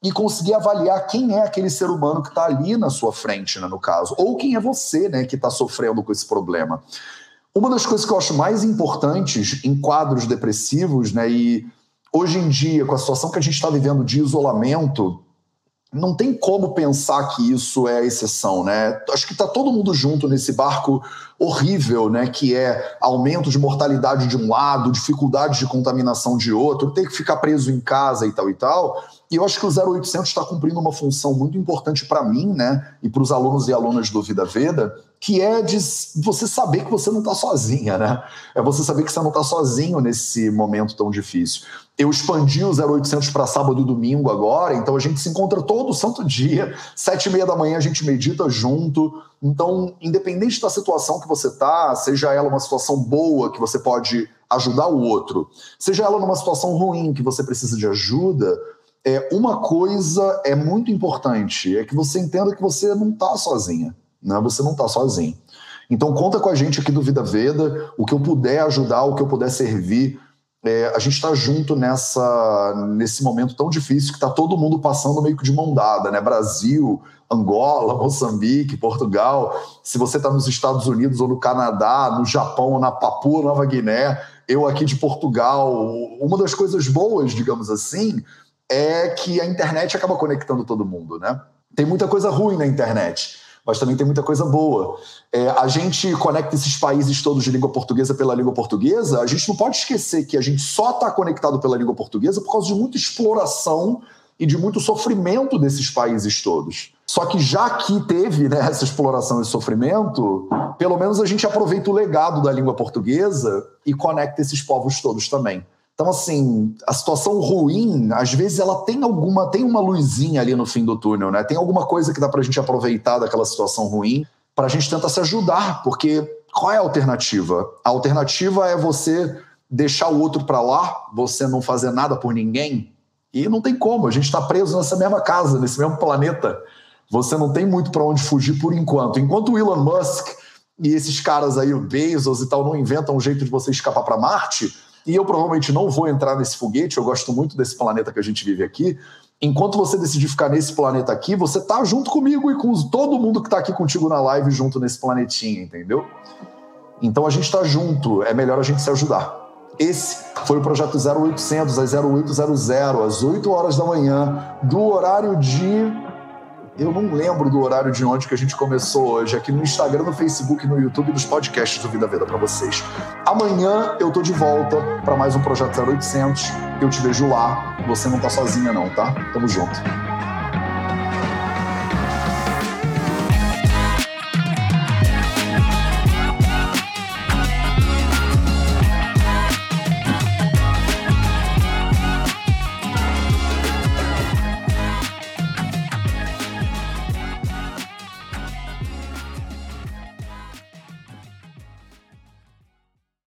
e conseguir avaliar quem é aquele ser humano que está ali na sua frente, né, no caso, ou quem é você, né, que está sofrendo com esse problema. Uma das coisas que eu acho mais importantes em quadros depressivos, né, e hoje em dia, com a situação que a gente está vivendo de isolamento, não tem como pensar que isso é exceção, né? Acho que está todo mundo junto nesse barco horrível, né? Que é aumento de mortalidade de um lado, dificuldade de contaminação de outro, ter que ficar preso em casa e tal e tal. E eu acho que o 0800 está cumprindo uma função muito importante para mim, né? E para os alunos e alunas do Vida Veda, que é de você saber que você não está sozinha, né? É você saber que você não está sozinho nesse momento tão difícil. Eu expandi o 0800 para sábado e domingo agora, então a gente se encontra todo santo dia, sete e meia da manhã a gente medita junto. Então, independente da situação que você tá, seja ela uma situação boa que você pode ajudar o outro, seja ela numa situação ruim que você precisa de ajuda, é uma coisa é muito importante, é que você entenda que você não está sozinha, né? Você não está sozinho. Então conta com a gente aqui do Vida Veda, o que eu puder ajudar, o que eu puder servir é, a gente está junto nessa, nesse momento tão difícil que está todo mundo passando meio que de mão dada, né? Brasil, Angola, Moçambique, Portugal. Se você está nos Estados Unidos ou no Canadá, no Japão ou na Papua Nova Guiné, eu aqui de Portugal. Uma das coisas boas, digamos assim, é que a internet acaba conectando todo mundo, né? Tem muita coisa ruim na internet mas também tem muita coisa boa. É, a gente conecta esses países todos de língua portuguesa pela língua portuguesa, a gente não pode esquecer que a gente só está conectado pela língua portuguesa por causa de muita exploração e de muito sofrimento desses países todos. Só que já que teve né, essa exploração e sofrimento, pelo menos a gente aproveita o legado da língua portuguesa e conecta esses povos todos também. Então, assim, a situação ruim, às vezes ela tem alguma, tem uma luzinha ali no fim do túnel, né? Tem alguma coisa que dá para a gente aproveitar daquela situação ruim para a gente tentar se ajudar, porque qual é a alternativa? A alternativa é você deixar o outro para lá, você não fazer nada por ninguém, e não tem como, a gente está preso nessa mesma casa, nesse mesmo planeta. Você não tem muito para onde fugir por enquanto. Enquanto o Elon Musk e esses caras aí, o Bezos e tal, não inventam um jeito de você escapar para Marte, e eu provavelmente não vou entrar nesse foguete, eu gosto muito desse planeta que a gente vive aqui. Enquanto você decidir ficar nesse planeta aqui, você tá junto comigo e com todo mundo que tá aqui contigo na live junto nesse planetinha, entendeu? Então a gente tá junto, é melhor a gente se ajudar. Esse foi o projeto 0800 às 0800, às 8 horas da manhã, do horário de eu não lembro do horário de onde que a gente começou hoje, aqui no Instagram, no Facebook, no YouTube, nos podcasts do Vida Veda para vocês. Amanhã eu tô de volta para mais um Projeto 0800. Eu te vejo lá. Você não tá sozinha não, tá? Tamo junto.